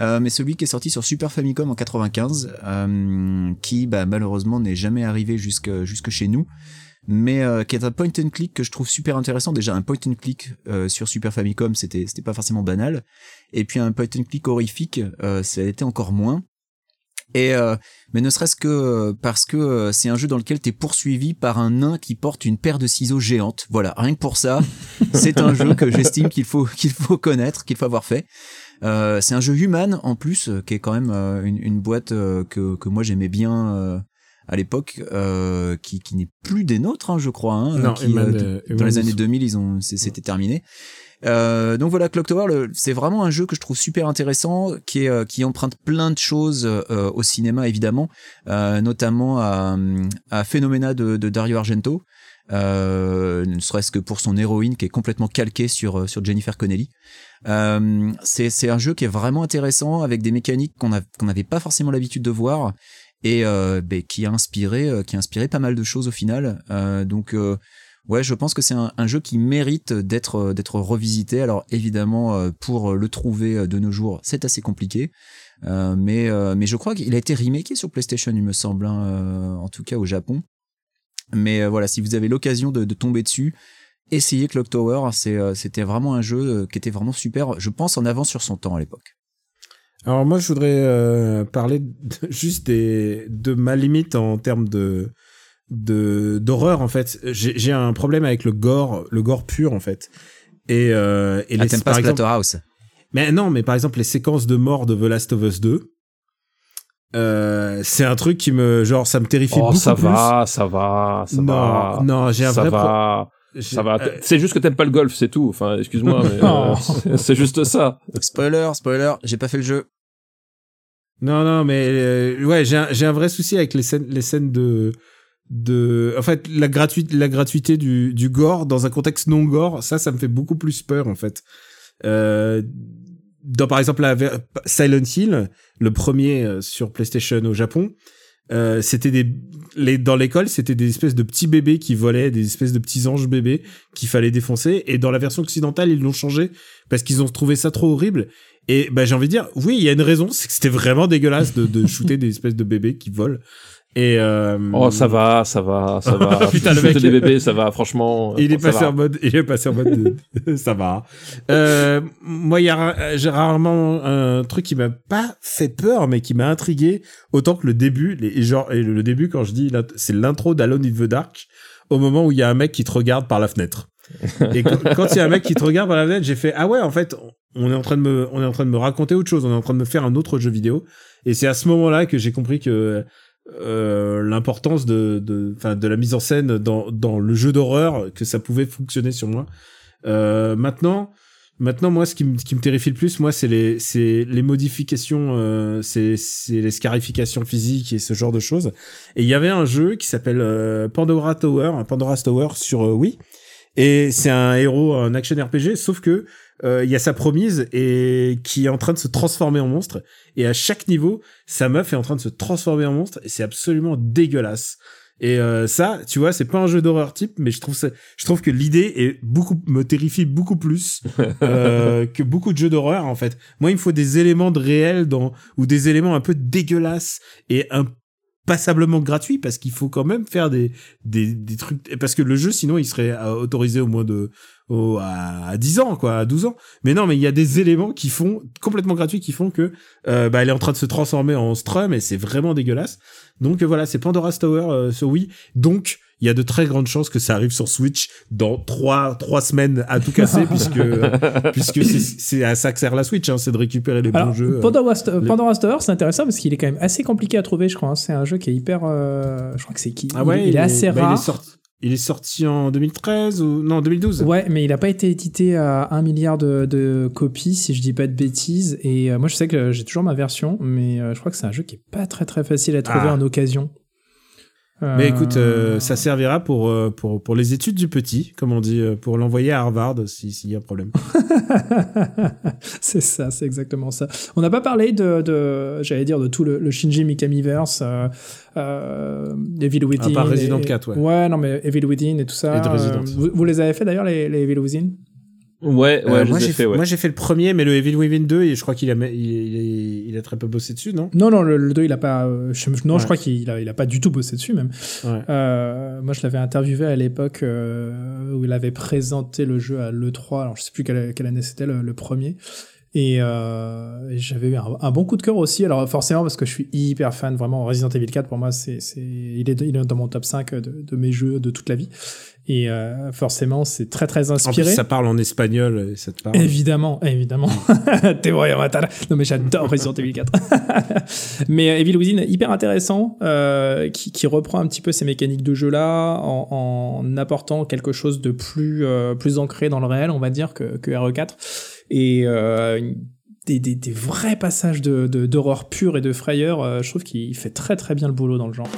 euh, mais celui qui est sorti sur Super Famicom en 95, euh, qui bah, malheureusement n'est jamais arrivé jusque jusque chez nous, mais qui est un point and click que je trouve super intéressant. Déjà un point and click sur Super Famicom, c'était c'était pas forcément banal, et puis un point and click horrifique, ça a été encore moins. Et euh, mais ne serait-ce que euh, parce que euh, c'est un jeu dans lequel t'es poursuivi par un nain qui porte une paire de ciseaux géantes. Voilà, rien que pour ça, c'est un jeu que j'estime qu'il faut qu'il faut connaître, qu'il faut avoir fait. Euh, c'est un jeu human en plus, qui est quand même une, une boîte que que moi j'aimais bien à l'époque, euh, qui qui n'est plus des nôtres, hein, je crois. Hein, Non, qui, Human, dans Human les années 2000, ils ont c'est- c'était terminé. Euh, donc voilà, Clock Tower, c'est vraiment un jeu que je trouve super intéressant, qui euh, emprunte plein de choses euh, au cinéma évidemment, notamment à, à Phenomena de, Dario Argento, ne serait-ce que pour son héroïne qui est complètement calquée sur Jennifer Connelly. C'est un jeu qui est vraiment intéressant avec des mécaniques qu'on n'avait pas forcément l'habitude de voir et ben, qui a inspiré qui a inspiré pas mal de choses au final. Donc Ouais, je pense que c'est un, jeu qui mérite d'être euh, d'être revisité. Alors évidemment, euh, pour le trouver euh, de nos jours, c'est assez compliqué. Euh, mais euh, mais je crois qu'il a été remaké sur PlayStation, il me semble, hein, euh, en tout cas au Japon. Mais euh, voilà, si vous avez l'occasion de, tomber dessus, essayez Clock Tower. Euh, c'était vraiment un jeu euh, qui était vraiment super. Je pense en avance sur son temps à l'époque. Alors moi, je voudrais euh, parler juste de ma limite en termes de de d'horreur en fait. J'ai j'ai un problème avec le gore, le gore pur en fait. Et, euh, et Ah, les, t'aimes pas par exemple, mais non, mais par exemple les séquences de mort de The Last of Us 2, euh, c'est un truc qui me genre ça me terrifie Oh, beaucoup ça plus. va, ça va, ça non, va. non, j'ai un ça vrai va. Ça va. euh, C'est juste que t'aimes pas le golf, c'est tout. Enfin, excuse-moi, mais euh, c'est- juste ça. Spoiler, spoiler, j'ai pas fait le jeu. Non, non, mais euh, ouais, j'ai un, j'ai un vrai souci avec les scènes, les scènes de, de, en fait, la gratuité, la gratuité du, du gore dans un contexte non gore, ça, ça me fait beaucoup plus peur en fait. Euh, dans par exemple la Silent Hill, le premier euh, sur PlayStation au Japon, euh, c'était des, les, dans l'école, c'était des espèces de petits bébés qui volaient, des espèces de petits anges bébés qu'il fallait défoncer. Et dans la version occidentale, ils l'ont changé parce qu'ils ont trouvé ça trop horrible. Et bah, j'ai envie de dire, oui, il y a une raison, c'est que c'était vraiment dégueulasse de, de shooter des espèces de bébés qui volent. Et euh, Oh, ça va, ça va, ça va. Putain, le mec- des bébés, ça va, franchement. il est passé va. en mode, il est passé en mode, de- ça va. Euh, moi, il y a, j'ai rarement un truc qui m'a pas fait peur, mais qui m'a intrigué autant que le début. Les, et genre, et le début quand je dis, c'est l'intro d'Alone in the Dark, au moment où il y a un mec qui te regarde par la fenêtre. Et quand quand il y a un mec qui te regarde par la fenêtre, j'ai fait ah ouais en fait on est en train de me on est en train de me raconter autre chose, on est en train de me faire un autre jeu vidéo. Et c'est à ce moment-là que j'ai compris que euh, l'importance de de de la mise en scène dans dans le jeu d'horreur que ça pouvait fonctionner sur moi. Euh, maintenant maintenant moi ce qui me qui me terrifie le plus moi c'est les c'est les modifications euh, c'est les scarifications physiques et ce genre de choses. Et il y avait un jeu qui s'appelle euh, Pandora Tower, Pandora Tower sur euh, Wii. Et c'est un héros, un action RPG, sauf que euh, il y a sa promise et qui est en train de se transformer en monstre. Et à chaque niveau, sa meuf est en train de se transformer en monstre et c'est absolument dégueulasse. Et euh, ça, tu vois, c'est pas un jeu d'horreur type, mais je trouve ça, je trouve que l'idée est beaucoup me terrifie beaucoup plus euh, que beaucoup de jeux d'horreur en fait. Moi, il me faut des éléments de réel dans ou des éléments un peu dégueulasses et un passablement gratuits parce qu'il faut quand même faire des des des trucs. Parce que le jeu sinon il serait autorisé au moins de au, à, à 10 ans quoi à 12 ans. Mais non mais il y a des éléments qui font complètement gratuits qui font que euh, bah elle est en train de se transformer en strum et c'est vraiment dégueulasse. Donc euh, voilà c'est Pandora's Tower euh, sur Wii. Donc il y a de très grandes chances que ça arrive sur Switch dans trois trois semaines à tout casser puisque puisque c'est à ça que sert la Switch hein, c'est de récupérer les Alors, bons jeux euh. Pandora's, les- Pandora's Tower, c'est intéressant parce qu'il est quand même assez compliqué à trouver, je crois. hein. C'est un jeu qui est hyper. euh, je crois que c'est qui? Ah ouais il, il est assez bah, rare. il est sorti il est sorti en 2013 ou non 2012 Ouais, mais il n'a pas été édité à un milliard de, de copies, si je dis pas de bêtises. Et euh, moi, je sais que j'ai toujours ma version, mais euh, je crois que c'est un jeu qui est pas très très facile à trouver Ah. en occasion. Mais écoute, euh, ça servira pour, euh, pour, pour les études du petit, comme on dit, euh, pour l'envoyer à Harvard si- s'il y a un problème. c'est ça, c'est exactement ça. On n'a pas parlé de, de j'allais dire, de tout le, le Shinji Mikamiverse, euh, euh, Evil Within. À part Resident et- 4, ouais. Ouais, non, mais Evil Within et tout ça. Et de Resident. euh, vous, vous les avez fait d'ailleurs, les, les Evil Within? Ouais, ouais, Euh, moi, j'ai fait, ouais. moi, j'ai fait le premier, mais le Evil Within 2, et je crois qu'il a, il, il, il a très peu bossé dessus, non? Non, non, le, le 2, il a pas. euh, je- non, Ouais. je crois qu'il a, il a pas du tout bossé dessus, même. Ouais. Euh, moi, je l'avais interviewé à l'époque euh, où il avait présenté le jeu à l'E3. Alors, je sais plus quelle, quelle année c'était, le, le premier. Et, euh, j'avais eu un, un bon coup de cœur aussi. Alors, forcément, parce que je suis hyper fan, vraiment. Resident Evil 4, pour moi, c'est, c'est, il, est, il est dans mon top 5 de, de mes jeux de toute la vie. Et euh, forcément, c'est très, très En inspiré. plus, ça parle en espagnol, et ça te parle. Évidemment, évidemment. Te voy a matar. Non mais j'adore Resident Evil 4. mais euh, Evil Within, hyper intéressant, euh, qui, qui reprend un petit peu ces mécaniques de jeu là, en, en apportant quelque chose de plus euh, plus ancré dans le réel, on va dire que, que RE4, et euh, des, des, des vrais passages de de- d'horreur pure et de frayeur. euh, je trouve qu'il fait très très bien le boulot dans le genre.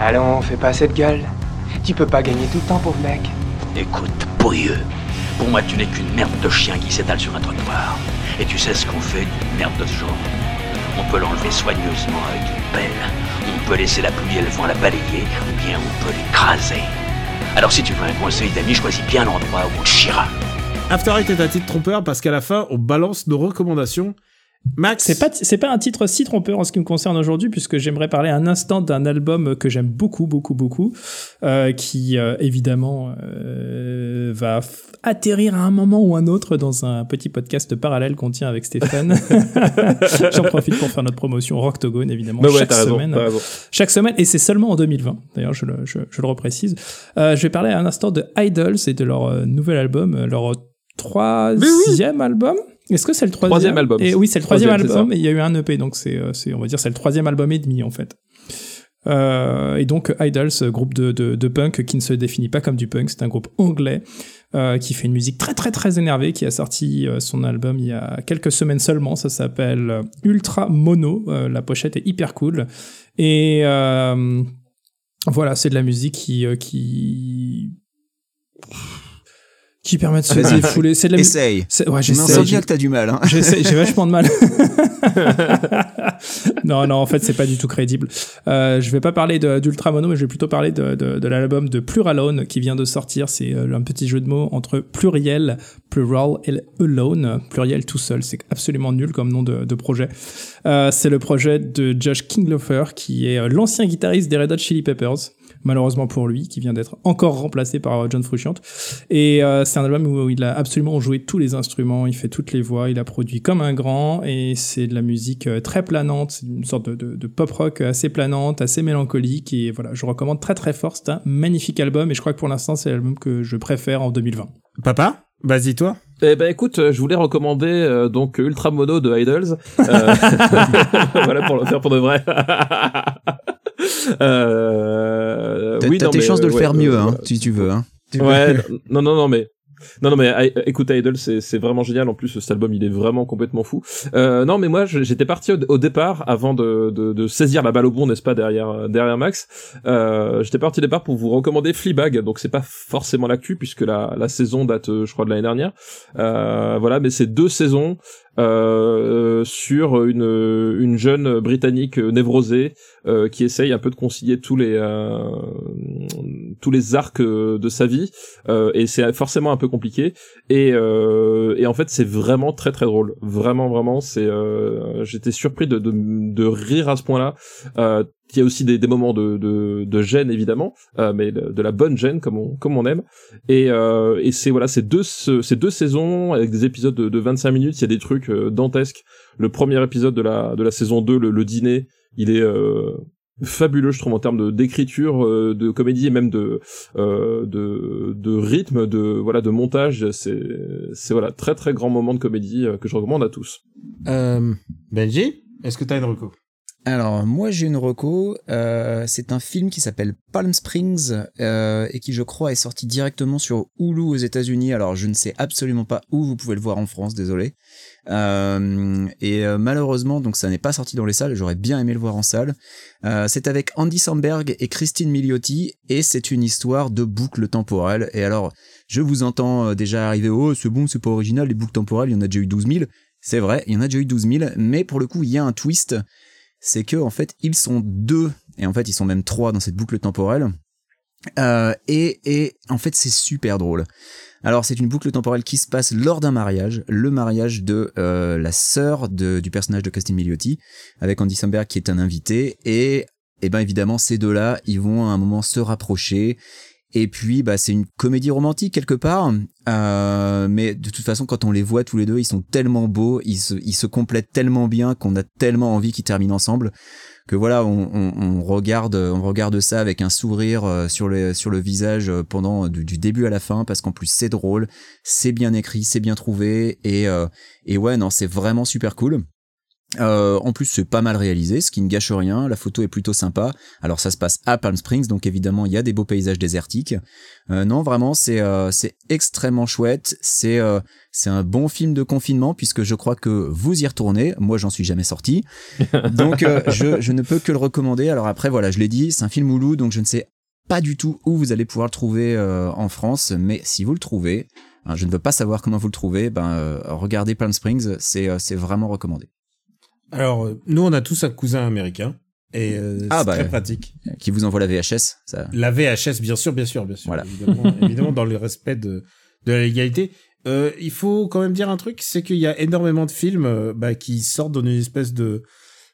Allons, fais pas cette gueule. Tu peux pas gagner tout le temps, pauvre mec. Écoute, pourrieux. Pour moi, tu n'es qu'une merde de chien qui s'étale sur un trottoir. Et tu sais ce qu'on fait d'une merde de ce genre On peut l'enlever soigneusement avec une pelle. On peut laisser la pluie et le vent la balayer, ou bien on peut l'écraser. Alors si tu veux un conseil d'ami, choisis bien l'endroit où on te chiera. After Eight est un titre trompeur parce qu'à la fin, on balance nos recommandations. Max? C'est pas, c'est pas un titre si trompeur en ce qui me concerne aujourd'hui, puisque j'aimerais parler un instant d'un album que j'aime beaucoup, beaucoup, beaucoup, euh, qui euh, évidemment euh, va atterrir à un moment ou un autre dans un petit podcast parallèle qu'on tient avec Stéphane. J'en profite pour faire notre promotion Rocktogone, évidemment, Bah ouais, chaque semaine. raison. Chaque semaine, et c'est seulement en 2020. D'ailleurs, je le, je, je le reprécise. Euh, je vais parler un instant de Idols et de leur euh, nouvel album, leur troisième album. Est-ce que c'est le troisième Troisième album. Et oui, c'est le troisième, album. Et il y a eu un EP, donc c'est, euh, c'est, on va dire, c'est le troisième album et demi en fait. Euh, et donc Idols, groupe de, de, de punk qui ne se définit pas comme du punk, c'est un groupe anglais euh, qui fait une musique très très très énervée, qui a sorti euh, son album il y a quelques semaines seulement. Ça s'appelle Ultra Mono. Euh, la pochette est hyper cool. Et euh, voilà, c'est de la musique qui, euh, qui qui permet de se Vas-y, défouler. C'est de la. Essaye. C'est- Ouais, sent bien que t'as du mal. Hein. J'ai vachement de mal. non, non, en fait, c'est pas du tout crédible. Euh, je vais pas parler d'Ultra Mono, mais je vais plutôt parler de, de, de l'album de Pluralone qui vient de sortir. C'est euh, un petit jeu de mots entre pluriel, plural et alone. Pluriel tout seul. C'est absolument nul comme nom de, de projet. Euh, c'est le projet de Josh Kinglofer, qui est euh, l'ancien guitariste des Red Hot Chili Peppers. Malheureusement pour lui, qui vient d'être encore remplacé par euh, John Frusciante. Et euh, c'est un album où il a absolument joué tous les instruments, il fait toutes les voix, il a produit comme un grand, et c'est de la musique euh, très planante, c'est une sorte de, de- de pop rock assez planante, assez mélancolique, et voilà, je recommande très très fort, c'est un magnifique album, et je crois que pour l'instant c'est l'album que je préfère en 2020. Papa, vas-y toi. Eh ben écoute, je voulais recommander euh, donc Ultra Mono de Idols. Euh, voilà pour le faire pour de vrai. euh, T'as oui, t'as tes chances de le ouais, faire mieux, euh, hein, si tu veux. Hein. Ouais, non, non, non, mais. Non, non, mais I- écoute, Idol, c'est vraiment génial. En plus, cet album, il est vraiment complètement fou. Euh, non, mais moi, j'étais parti au, au départ, avant de, de, de saisir la balle au bon, n'est-ce pas, derrière, derrière Max. Euh, j'étais parti au départ pour vous recommander Fleabag. Donc, c'est pas forcément l'actu, puisque la, la saison date, euh, je crois, de l'année dernière. Euh, voilà, mais c'est deux saisons euh, sur une, une jeune britannique névrosée euh, qui essaye un peu de concilier tous les euh, tous les arcs de sa vie. Euh, et c'est forcément un peu compliqué. Et euh, et en fait c'est vraiment très très drôle. Vraiment vraiment c'est j'étais surpris de, de de rire à ce point-là. Euh, il y a aussi des, moments de, gêne évidemment, euh, mais de, la bonne gêne comme on, aime. Et, euh, et c'est voilà, c'est deux, ce- ces deux saisons avec des épisodes de, de 25 minutes. Il y a des trucs euh, dantesques. Le premier épisode de la, de la saison 2, le, dîner, il est fabuleux, je trouve, en termes d'écriture, de comédie et même de, de, rythme, de voilà, de montage. C'est, c'est voilà, très très grand moment de comédie que je recommande à tous. Benji, est-ce que t'as une reco? Alors, moi, j'ai une reco. Euh, c'est un film qui s'appelle Palm Springs euh, et qui, je crois, est sorti directement sur Hulu aux États-Unis. Alors, je ne sais absolument pas où vous pouvez le voir en France, désolé. Euh, et euh, malheureusement, donc ça n'est pas sorti dans les salles. J'aurais bien aimé le voir en salle. C'est avec Andy Samberg et Christine Milioti et c'est une histoire de boucle temporelle. Et alors, je vous entends déjà arriver. Oh, c'est bon, c'est pas original. Les boucles temporelles, il y en a déjà eu 12 000. C'est vrai, il y en a déjà eu 12 000. Mais pour le coup, il y a un twist c'est que en fait ils sont deux et en fait ils sont même trois dans cette boucle temporelle. Euh, et, et en fait c'est super drôle. Alors c'est une boucle temporelle qui se passe lors d'un mariage le mariage de euh, la sœur du personnage de Christine Milioti avec Andy Samberg qui est un invité et et ben évidemment ces deux là ils vont à un moment se rapprocher et puis bah c'est une comédie romantique quelque part. Euh, mais de toute façon quand on les voit tous les deux ils sont tellement beaux ils se, ils se complètent tellement bien qu'on a tellement envie qu'ils terminent ensemble que voilà on, on, on regarde on regarde ça avec un sourire euh, sur le sur le visage euh, pendant du, du début à la fin parce qu'en plus c'est drôle c'est bien écrit c'est bien trouvé et euh, et ouais non c'est vraiment super cool euh, en plus, c'est pas mal réalisé, ce qui ne gâche rien. La photo est plutôt sympa. Alors, ça se passe à Palm Springs, donc évidemment, il y a des beaux paysages désertiques. Euh, non, vraiment, c'est euh, c'est extrêmement chouette. C'est euh, c'est un bon film de confinement puisque je crois que vous y retournez. Moi, j'en suis jamais sorti, donc euh, je je ne peux que le recommander. Alors après, voilà, je l'ai dit, c'est un film Hulu, donc je ne sais pas du tout où vous allez pouvoir le trouver euh, en France, mais si vous le trouvez, hein, je ne veux pas savoir comment vous le trouvez, ben euh, regardez Palm Springs, c'est euh, c'est vraiment recommandé. Alors, euh, nous, on a tous un cousin américain. Et euh, Ah, c'est bah, très pratique. Qui vous envoie la VHS, ça. La VHS, bien sûr, bien sûr, bien sûr. Voilà. Évidemment, évidemment, dans le respect de, de la légalité. Euh, il faut quand même dire un truc, c'est qu'il y a énormément de films euh, bah, qui sortent dans une espèce de...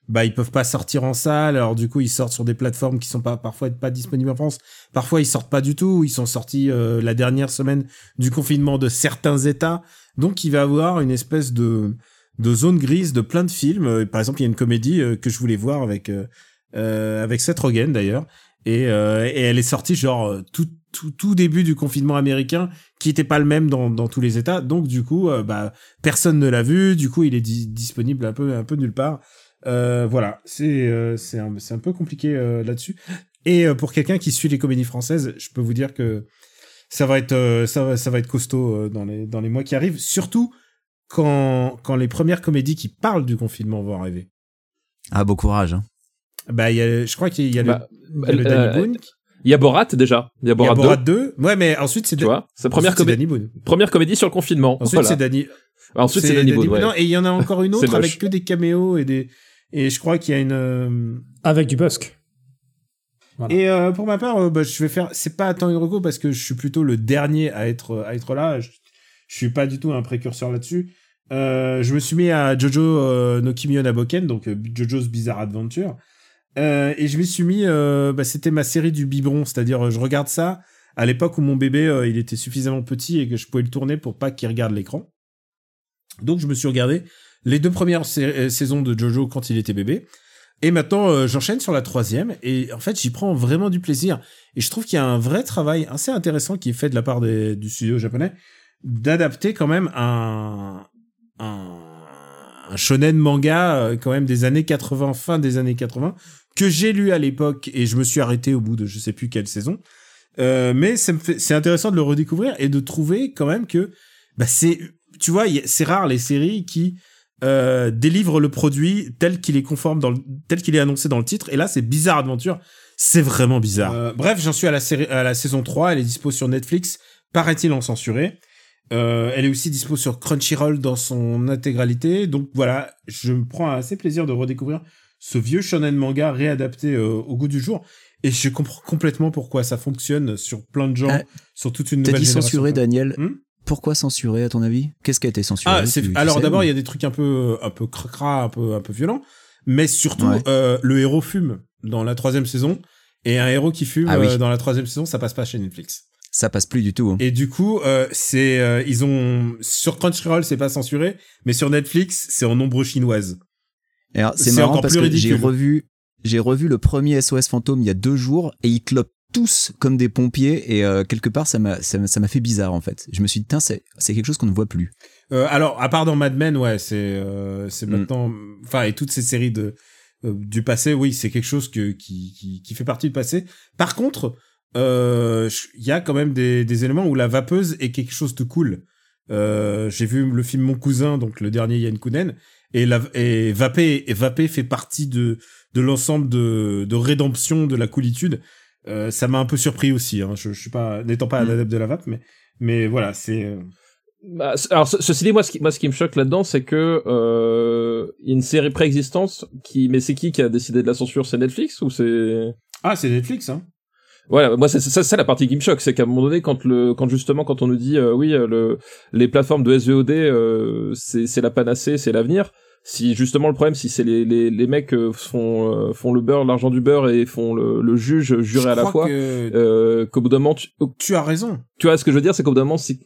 Bah, ils peuvent pas sortir en salle, alors du coup, ils sortent sur des plateformes qui sont pas parfois pas disponibles en France. Parfois, ils sortent pas du tout. Ils sont sortis euh, la dernière semaine du confinement de certains États. Donc, il va y avoir une espèce de de zone grise de plein de films. Euh, Par exemple, il y a une comédie euh, que je voulais voir avec euh, avec Seth Rogen d'ailleurs, et, et elle est sortie genre tout tout tout début du confinement américain, qui était pas le même dans dans tous les États. Donc du coup, bah personne ne l'a vu. Du coup, il est di- disponible un peu un peu nulle part. Voilà, c'est c'est un un peu compliqué là-dessus. Et pour quelqu'un qui suit les comédies françaises, je peux vous dire que ça va être ça va ça va être costaud dans les dans les mois qui arrivent. Surtout quand, quand les premières comédies qui parlent du confinement vont arriver. Ah, beau courage. Hein. Bah, il y a, je crois qu'il y a Bah, le, y le euh, Danny Boone. Il y a Borat déjà. Il y a y Borat, a Borat 2. 2. Ouais, mais ensuite c'est Tu vois, sa première comédie, Danny Boone. première comédie sur le confinement. Ensuite Voilà. c'est Danny. Ensuite c'est Danny Boone. ouais. Non, et il y en a encore une autre avec que des caméos et des et je crois qu'il y a une euh, Avec du Busk. Voilà. Et euh, pour ma part, euh, bah, je vais faire. C'est pas tant une reco parce que je suis plutôt le dernier à être à être là. Je, je suis pas du tout un précurseur là-dessus. Euh, je me suis mis à Jojo euh, no Kimi no Naboken, donc euh, Jojo's Bizarre Adventure, Euh, et je m'y suis mis. bah, C'était ma série du biberon, c'est-à-dire je regarde ça à l'époque où mon bébé il était suffisamment petit et que je pouvais le tourner pour pas qu'il regarde l'écran. Donc je me suis regardé les deux premières sa- saisons de Jojo quand il était bébé. Et maintenant, j'enchaîne sur la troisième, et en fait, j'y prends vraiment du plaisir. Et je trouve qu'il y a un vrai travail assez intéressant qui est fait de la part du studio japonais, d'adapter quand même un, un, un shonen manga, euh, quand même des années 80, fin des années 80, que j'ai lu à l'époque, et je me suis arrêté au bout de je sais plus quelle saison. Euh, mais c'est intéressant de le redécouvrir et de trouver quand même que, bah, c'est, tu vois, c'est rare les séries qui, euh, délivre le produit tel qu'il est conforme dans tel qu'il est annoncé dans le titre. Et là, c'est Bizarre Adventure. C'est vraiment bizarre. Bref, j'en suis à la série, à la saison 3. Elle est dispo sur Netflix. Paraît-il en censuré. Euh, elle est aussi dispo sur Crunchyroll dans son intégralité. Donc voilà, je me prends assez plaisir de redécouvrir ce vieux shonen manga réadapté euh, au goût du jour. Et je comprends complètement pourquoi ça fonctionne sur plein de gens, Ah, sur toute une T'as nouvelle dit génération. censuré, Daniel. Hmm Pourquoi censuré, à ton avis? Qu'est-ce qui a été censuré Ah, c'est tu- tu alors d'abord ou- il y a des trucs un peu un peu cracra, un peu un peu violents, mais surtout Ouais. euh, le héros fume dans la troisième saison et un héros qui fume Ah oui. euh, dans la troisième saison ça passe pas chez Netflix. Ça passe plus du tout. hein. Et du coup euh, c'est euh, ils ont sur Crunchyroll c'est pas censuré, mais sur Netflix c'est en ombre chinoise. Et alors, C'est marrant encore parce plus que j'ai revu, j'ai revu le premier SOS fantôme il y a deux jours et ils clopent tous comme des pompiers et euh, quelque part ça m'a ça m'a ça m'a fait bizarre en fait. Je me suis dit tiens c'est c'est quelque chose qu'on ne voit plus. Euh, alors à part dans Mad Men ouais c'est euh, c'est Mm. maintenant enfin et toutes ces séries de euh, du passé oui c'est quelque chose que qui, qui qui fait partie du passé. Par contre il y a quand même des, des éléments où la vapeuse est quelque chose de cool. Euh, j'ai vu le film Mon cousin, donc le dernier Yann Kounen, et, la, et Vapé, et Vapé fait partie de, de l'ensemble de, de rédemption de la coolitude. Euh, ça m'a un peu surpris aussi. Hein. Je, je suis pas, n'étant pas un Mm. adepte de la vape, mais, mais voilà, c'est. euh, Bah, alors, ce- ceci dit, moi, ce qui, moi, ce qui me choque là-dedans, c'est que euh, il y a une série préexistante qui, mais c'est qui qui a décidé de la censure? C'est Netflix ou c'est? Ah, c'est Netflix, hein. Ouais, moi c'est c'est ça, c'est la partie qui me choque, c'est qu'à un moment donné, quand le, quand justement, quand on nous dit euh, oui, euh, le, les plateformes de SVOD, euh, c'est c'est la panacée, c'est l'avenir. Si justement le problème, si c'est les, les, les mecs euh, font euh, font le beurre, l'argent du beurre et font le, le juge juré Je à la fois, que euh, qu'au bout d'un moment, tu, tu as raison. tu vois ce que je veux dire, c'est qu'au bout d'un moment, si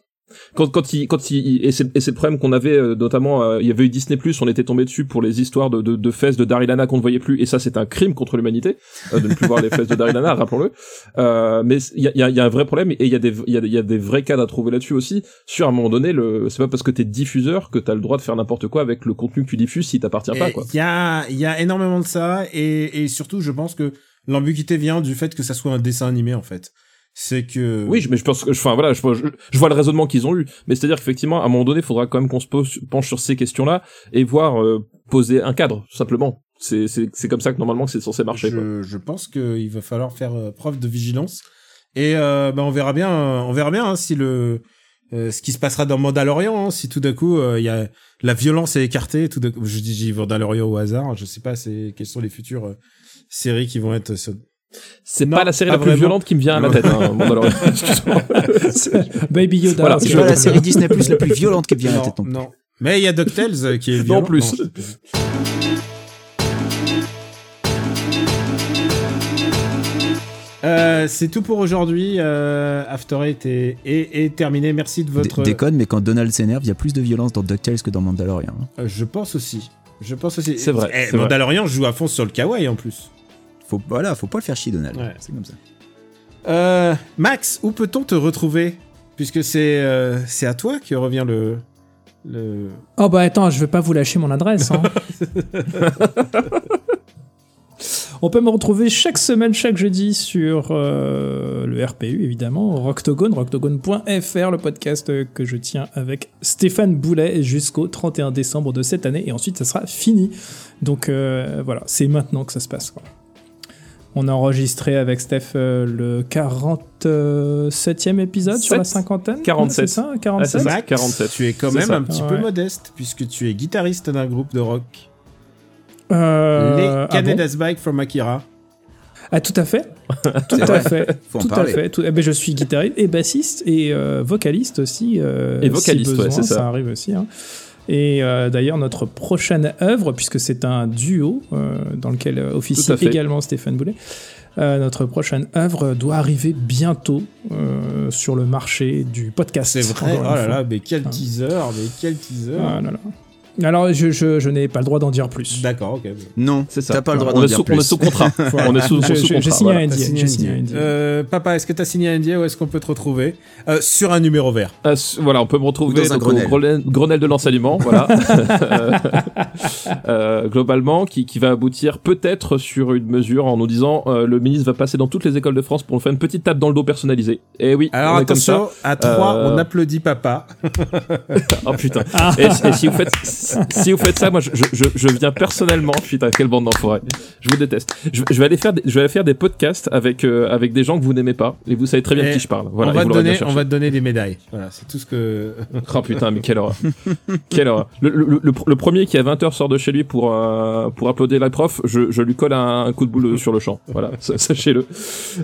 quand quand il quand il et c'est et c'est le problème qu'on avait euh, notamment euh, il y avait eu Disney Plus on était tombé dessus pour les histoires de de, de fesses de Daryl Hannah qu'on ne voyait plus et ça c'est un crime contre l'humanité euh, de ne plus voir les fesses de Daryl Hannah rappelons-le. Euh, mais il y a, il y a y a un vrai problème et il y a des il y a, y a des vrais cas à trouver là-dessus aussi. Sur à un moment donné le c'est pas parce que t'es diffuseur que t'as le droit de faire n'importe quoi avec le contenu que tu diffuses si t'appartient pas quoi. Il y a, il y a énormément de ça, et, et surtout, je pense que l'ambiguïté vient du fait que ça soit un dessin animé, en fait. C'est que. Oui, je- mais je pense que, enfin voilà, je, je, je vois le raisonnement qu'ils ont eu, mais c'est-à-dire qu'effectivement, à un moment donné, il faudra quand même qu'on se pose, penche sur ces questions-là et voir euh, poser un cadre, tout simplement. C'est c'est c'est comme ça que normalement que c'est censé marcher. quoi. Je, je pense qu'il va falloir faire euh, preuve de vigilance. Et euh, ben on verra bien, on verra bien hein, si le euh, ce qui se passera dans Mandalorian, hein, si tout d'un coup euh, il y a la violence est écartée, tout d'un coup, je dis Mandalorian au hasard, je sais pas c'est quelles sont les futures euh, séries qui vont être C'est Non, pas la série pas la plus vraiment. violente qui me vient à la Non. tête. Hein. Excuse-moi. Baby Yoda. Voilà, c'est pas la série Disney Plus la plus violente qui me vient à la non, tête non plus. non. Mais il y a DuckTales euh, qui est Non violent. plus. Euh, c'est tout pour aujourd'hui. Euh, After Eight est, est, est terminé. Merci de votre. Dé- Déconne, mais quand Donald s'énerve, il y a plus de violence dans DuckTales que dans Mandalorian. hein. Euh, je pense aussi. Je pense aussi. C'est vrai, Eh, c'est vrai. Mandalorian joue à fond sur le kawaii en plus. Faut, voilà, faut pas le faire chier, Donald. Ouais. C'est comme ça. Euh, Max, où peut-on te retrouver? Puisque c'est euh, c'est à toi que revient le. le... Oh bah attends, je vais pas vous lâcher mon adresse. hein. On peut me retrouver chaque semaine, chaque jeudi sur euh, le RPU évidemment, Rocktogone, rocktogone.fr, le podcast que je tiens avec Stéphane Boulet jusqu'au 31 décembre de cette année et ensuite ça sera fini. Donc euh, voilà, c'est maintenant que ça se passe. quoi. On a enregistré avec Steph euh, le 47e épisode sur la cinquantaine 47. C'est ça Ah, 47 c'est ça, Max, 47. tu es quand même ça. un petit peu modeste puisque tu es guitariste d'un groupe de rock. Euh, Les ah bon Canada's Bike from Akira. Ah, tout à fait. Tout à fait. Faut en tout à fait. Tout- eh ben, je suis guitariste et bassiste et euh, vocaliste aussi. euh, Et vocaliste, si ouais, c'est ça. arrive aussi. hein. Et euh, d'ailleurs, notre prochaine œuvre, puisque c'est un duo euh, dans lequel euh, officie également Stéphane Boulet, euh, notre prochaine œuvre doit arriver bientôt euh, sur le marché du podcast. C'est vrai. Oh là là, mais quel teaser, mais quel teaser. Ah là là. Alors, je, je, je n'ai pas le droit d'en dire plus. D'accord, ok. Non, C'est ça. t'as pas le droit on d'en est dire sous, plus. On est sous contrat. On est sous, contrat. J'ai signé voilà. un NDA. signé J'ai un signé un NDA. NDA. Euh, papa, est-ce que t'as signé un NDA ou est-ce qu'on peut te retrouver Euh, sur un numéro vert? Ah, s- voilà, on peut me retrouver Ou dans un donc, Grenelle. De l'enseignement, voilà. Euh, globalement, qui, qui va aboutir peut-être sur une mesure en nous disant euh, le ministre va passer dans toutes les écoles de France pour nous faire une petite tape dans le dos personnalisée. Et oui, Alors on est comme ça. attention, à 3, Euh, on applaudit papa. Oh putain. et, et si vous faites si vous faites ça, moi je, je, je viens personnellement. Putain, quelle bande d'enfoirés. Je vous déteste. Je, je vais aller faire des, je vais aller faire des podcasts avec euh, avec des gens que vous n'aimez pas et vous savez très bien de qui je parle. Voilà, on, va te donner, on va te donner des médailles. Voilà, c'est tout ce que. Oh putain, mais quelle horreur. quelle horreur. Le, le, le, le premier qui à 20h sort de chez lui pour, euh, pour applaudir la prof, je, je lui colle un, coup de boule sur le champ. Voilà, sa- sachez-le.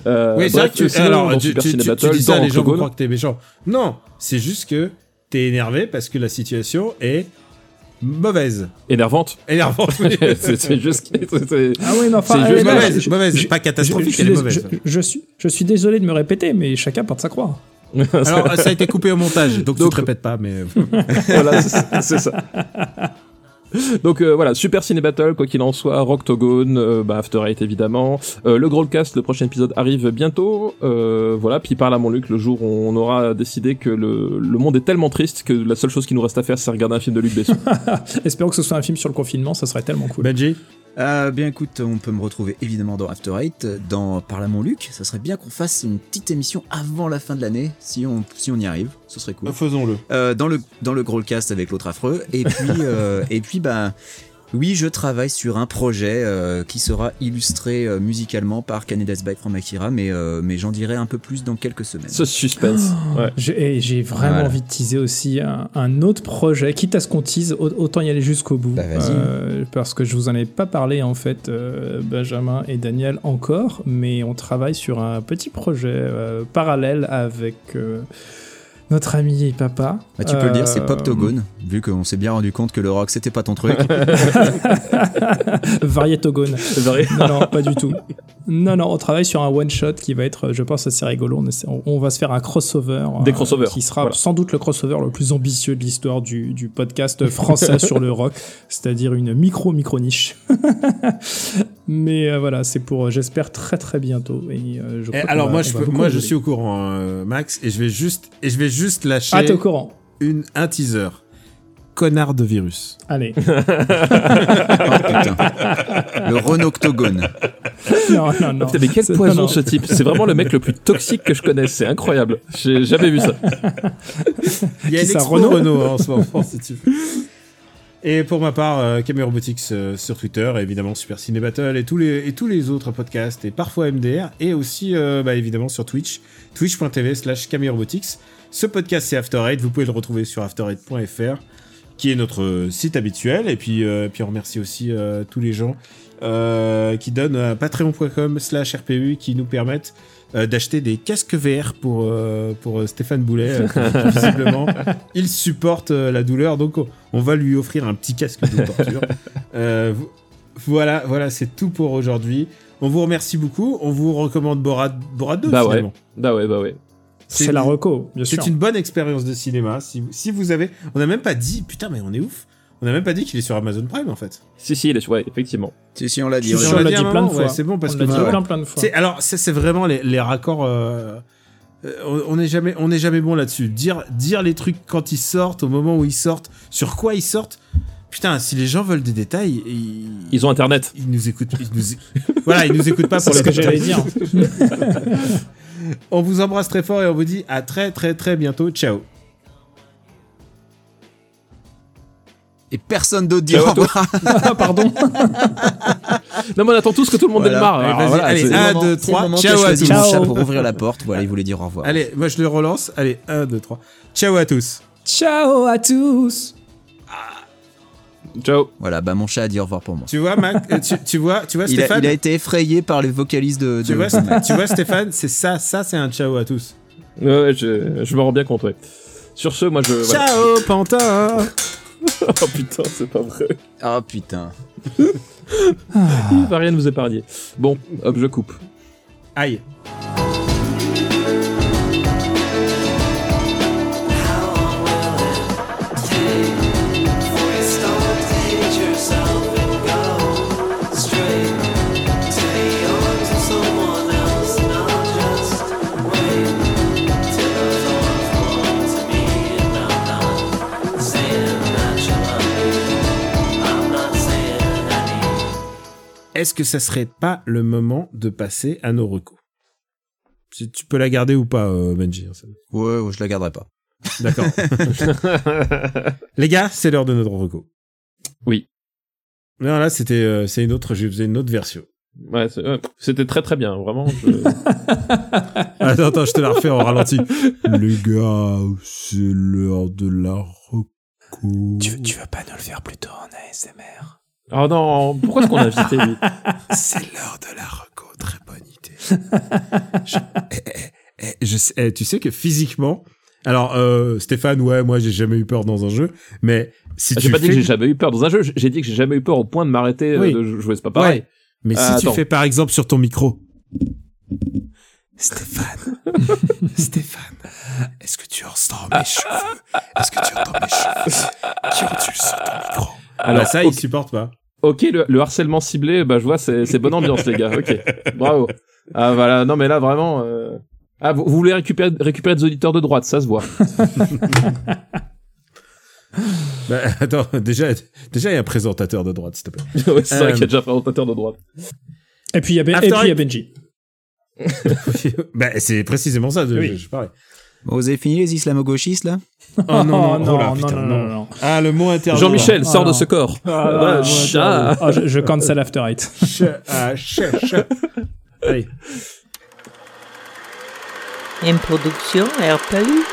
Euh, oui, c'est vrai que tu, sinon, alors, tu, tu- tu- Battle, tu dis ça, les gens croire que t'es méchant. Non, c'est juste que t'es énervé parce que la situation est mauvaise. énervante. Énervante. c'est c'est juste. c'est- c'est- Ah oui, mais enfin, C'est euh, juste là, mauvaise, je- mauvaise, je- pas catastrophique, je- je- elle est mauvaise. Je, je suis, je suis désolé de me répéter, mais chacun porte sa croix. Alors, ça a été coupé au montage, donc, tu Donc- te répètes pas, mais. voilà, c'est c'est ça. Donc euh, voilà, Super Ciné Battle, quoi qu'il en soit, Rocktogone, euh, bah, After Eight évidemment. Euh, le Growlcast, le prochain épisode arrive bientôt. Euh, voilà, puis par là mon Luc, le jour où on aura décidé que le, le monde est tellement triste que la seule chose qui nous reste à faire, c'est regarder un film de Luc Besson. Espérons que ce soit un film sur le confinement, ça serait tellement cool. Benji? Euh, bien écoute, on peut me retrouver évidemment dans After Eight, dans Par là mon Luc. Ça serait bien qu'on fasse une petite émission avant la fin de l'année, si on, si on y arrive. Ce serait cool. Faisons-le. Euh, dans le dans le Growlcast avec l'autre affreux. Et puis euh, et puis bah oui, je travaille sur un projet euh, qui sera illustré euh, musicalement par Canada's Bike from Akira, mais euh, mais j'en dirai un peu plus dans quelques semaines. Ce suspense. Ouais. J'ai et j'ai vraiment Voilà. envie de teaser aussi un, un autre projet, quitte à ce qu'on tease, au- autant y aller jusqu'au bout. Bah, vas-y. Euh, parce que je vous en ai pas parlé en fait, euh, Benjamin et Daniel encore, mais on travaille sur un petit projet euh, parallèle avec euh, notre ami et papa. Bah, tu peux le dire, c'est Euh, Poptogone, vu qu'on s'est bien rendu compte que le rock c'était pas ton truc. Variétogone. Varié- Non, non, pas du tout. Non, non, on travaille sur un one-shot qui va être, je pense, assez rigolo. On, essaie- on- on va se faire un crossover. Des euh, crossovers, Qui sera voilà. sans doute le crossover le plus ambitieux de l'histoire du, du podcast français sur le rock, c'est-à-dire une micro-micro-niche. Mais euh, voilà, c'est pour, euh, j'espère, très très bientôt. Et, euh, je crois qu'on alors va- moi, je, peux- moi suis au courant, euh, Max, et je vais juste, et je vais juste lâcher Ah, t'es au courant une, un teaser. Connard de virus. Allez. Oh. Le Renoctogone. non, non, non. Putain, mais quel C'est- poison non, non. ce type C'est vraiment le mec le plus toxique que je connaisse, c'est incroyable. J'ai jamais vu ça. Il y a une Renault Renault, hein, en ce moment, si tu veux. Et pour ma part, euh, Camera Robotics euh, sur Twitter, et évidemment Super Ciné Battle et tous les et tous les autres podcasts et parfois MDR et aussi euh, bah, évidemment sur Twitch, twitch.tv slash Robotics. Ce podcast c'est After Eight, vous pouvez le retrouver sur after8.fr qui est notre site habituel et puis euh, puis on remercie aussi euh, tous les gens euh, qui donnent à patreon.com slash RPU qui nous permettent d'acheter des casques VR pour, pour Stéphane Boulet. visiblement, il supporte la douleur, donc on, va lui offrir un petit casque de torture. Vo- voilà, voilà, c'est tout pour aujourd'hui. On vous remercie beaucoup. On vous recommande Borat, Borat 2 Bah ouais. finalement. Bah ouais, bah ouais. C'est la reco, bien sûr. C'est une bonne expérience de cinéma. Si, si vous avez, on n'a même pas dit, putain, mais on est ouf. On n'a même pas dit qu'il est sur Amazon Prime en fait. Si, si, il est, ouais, effectivement. Si, si, on l'a dit. Si, on si, l'a on l'a l'a dit plein de moment, fois. ouais, c'est bon, parce on que l'a dit bah, plein plein de fois. Alors ça c'est vraiment les, les raccords. euh, euh, on- n'est jamais on n'est jamais bon là-dessus. Dire dire les trucs quand ils sortent, au moment où ils sortent, sur quoi ils sortent. Putain, si les gens veulent des détails, ils, Ils ont internet. ils nous écoutent. Ils nous, voilà, ils nous écoutent pas pour C'est ce que j'allais dire. On vous embrasse très fort et on vous dit à très très très bientôt. Ciao. Et personne d'autre dit au revoir. Ah, pardon. Non, mais on attend tous que tout le monde Voilà. démarre. Allez, Alors, voilà, allez, c'est- un, le moment- deux, c'est trois, le moment ciao que je à tous. mon Ciao. pour ouvrir la porte. Voilà, il voulait dire au revoir. Allez, moi je le relance. Allez, 1, 2, 3. Ciao à tous. Ciao à tous. Ciao. Voilà, bah mon chat a dit au revoir pour moi. Tu vois, Mac, euh, tu, tu vois, tu vois Il a, Stéphane il a été effrayé par les vocalises de. tu, de- vois, de- tu vois Stéphane, c'est ça, ça c'est un ciao à tous. Ouais, ouais, je, je me rends bien compte, ouais. Sur ce, moi je. voilà. Ciao Pantin Oh putain, c'est pas vrai. Ah putain. Il va rien nous épargner. Bon, hop, je coupe. Aïe. Est-ce que ça serait pas le moment de passer à nos recos? Si tu peux la garder ou pas, euh, Benji. hein, Ouais, ouais, je la garderai pas. D'accord. Les gars, c'est l'heure de notre reco. Oui. Non, là, c'était, euh, c'est une autre, je faisais une autre version. Ouais, c'est- ouais, c'était très très bien, vraiment. je- Attends, attends, je te la refais en ralenti. Les gars, c'est l'heure de la reco. veux pas nous le faire plutôt en ASMR Oh non, pourquoi est-ce qu'on a invité lui? C'est l'heure de la reco, très bonne idée. je, eh, eh, eh, je sais- eh, tu sais que physiquement, alors euh, Stéphane, ouais, moi j'ai jamais eu peur dans un jeu, mais si Ah, J'ai tu pas dit que j'ai jamais eu peur dans un jeu, j'ai dit que j'ai jamais eu peur au point de m'arrêter euh, Oui. de jouer, c'est pas pareil. Ouais. mais si Ah, tu fais par exemple sur ton micro, Stéphane, Stéphane, est-ce que tu entends mes cheveux? Est-ce que tu entends mes cheveux? Qui ondulent sur ton micro? Alors Alors, ça, ok. il supporte pas. Ok, le, le harcèlement ciblé, bah je vois, c'est bonne ambiance les gars. Ok, bravo. Ah voilà, non mais là vraiment. euh, Ah vous, vous voulez récupérer récupérer des auditeurs de droite, ça se voit. Bah, attends, déjà, déjà il y a un présentateur de droite, s'il te plaît. ouais, c'est vrai Euh, qu'il y a déjà un présentateur de droite. Et puis il y a, Ben- After et puis, il y a Eight. Benji. bah, c'est précisément ça. de- Oui. je, je parlais. Bon, vous avez fini les islamo-gauchistes là Oh non, non, non, oh là, non, putain, non, non. non, non. Ah, le mot interdit. Jean-Michel, Ah, sors de non. ce corps. Ah, Ouais, chat. ah, je, je cancel After Eight. Ch- ah, Allez. Une production RPU.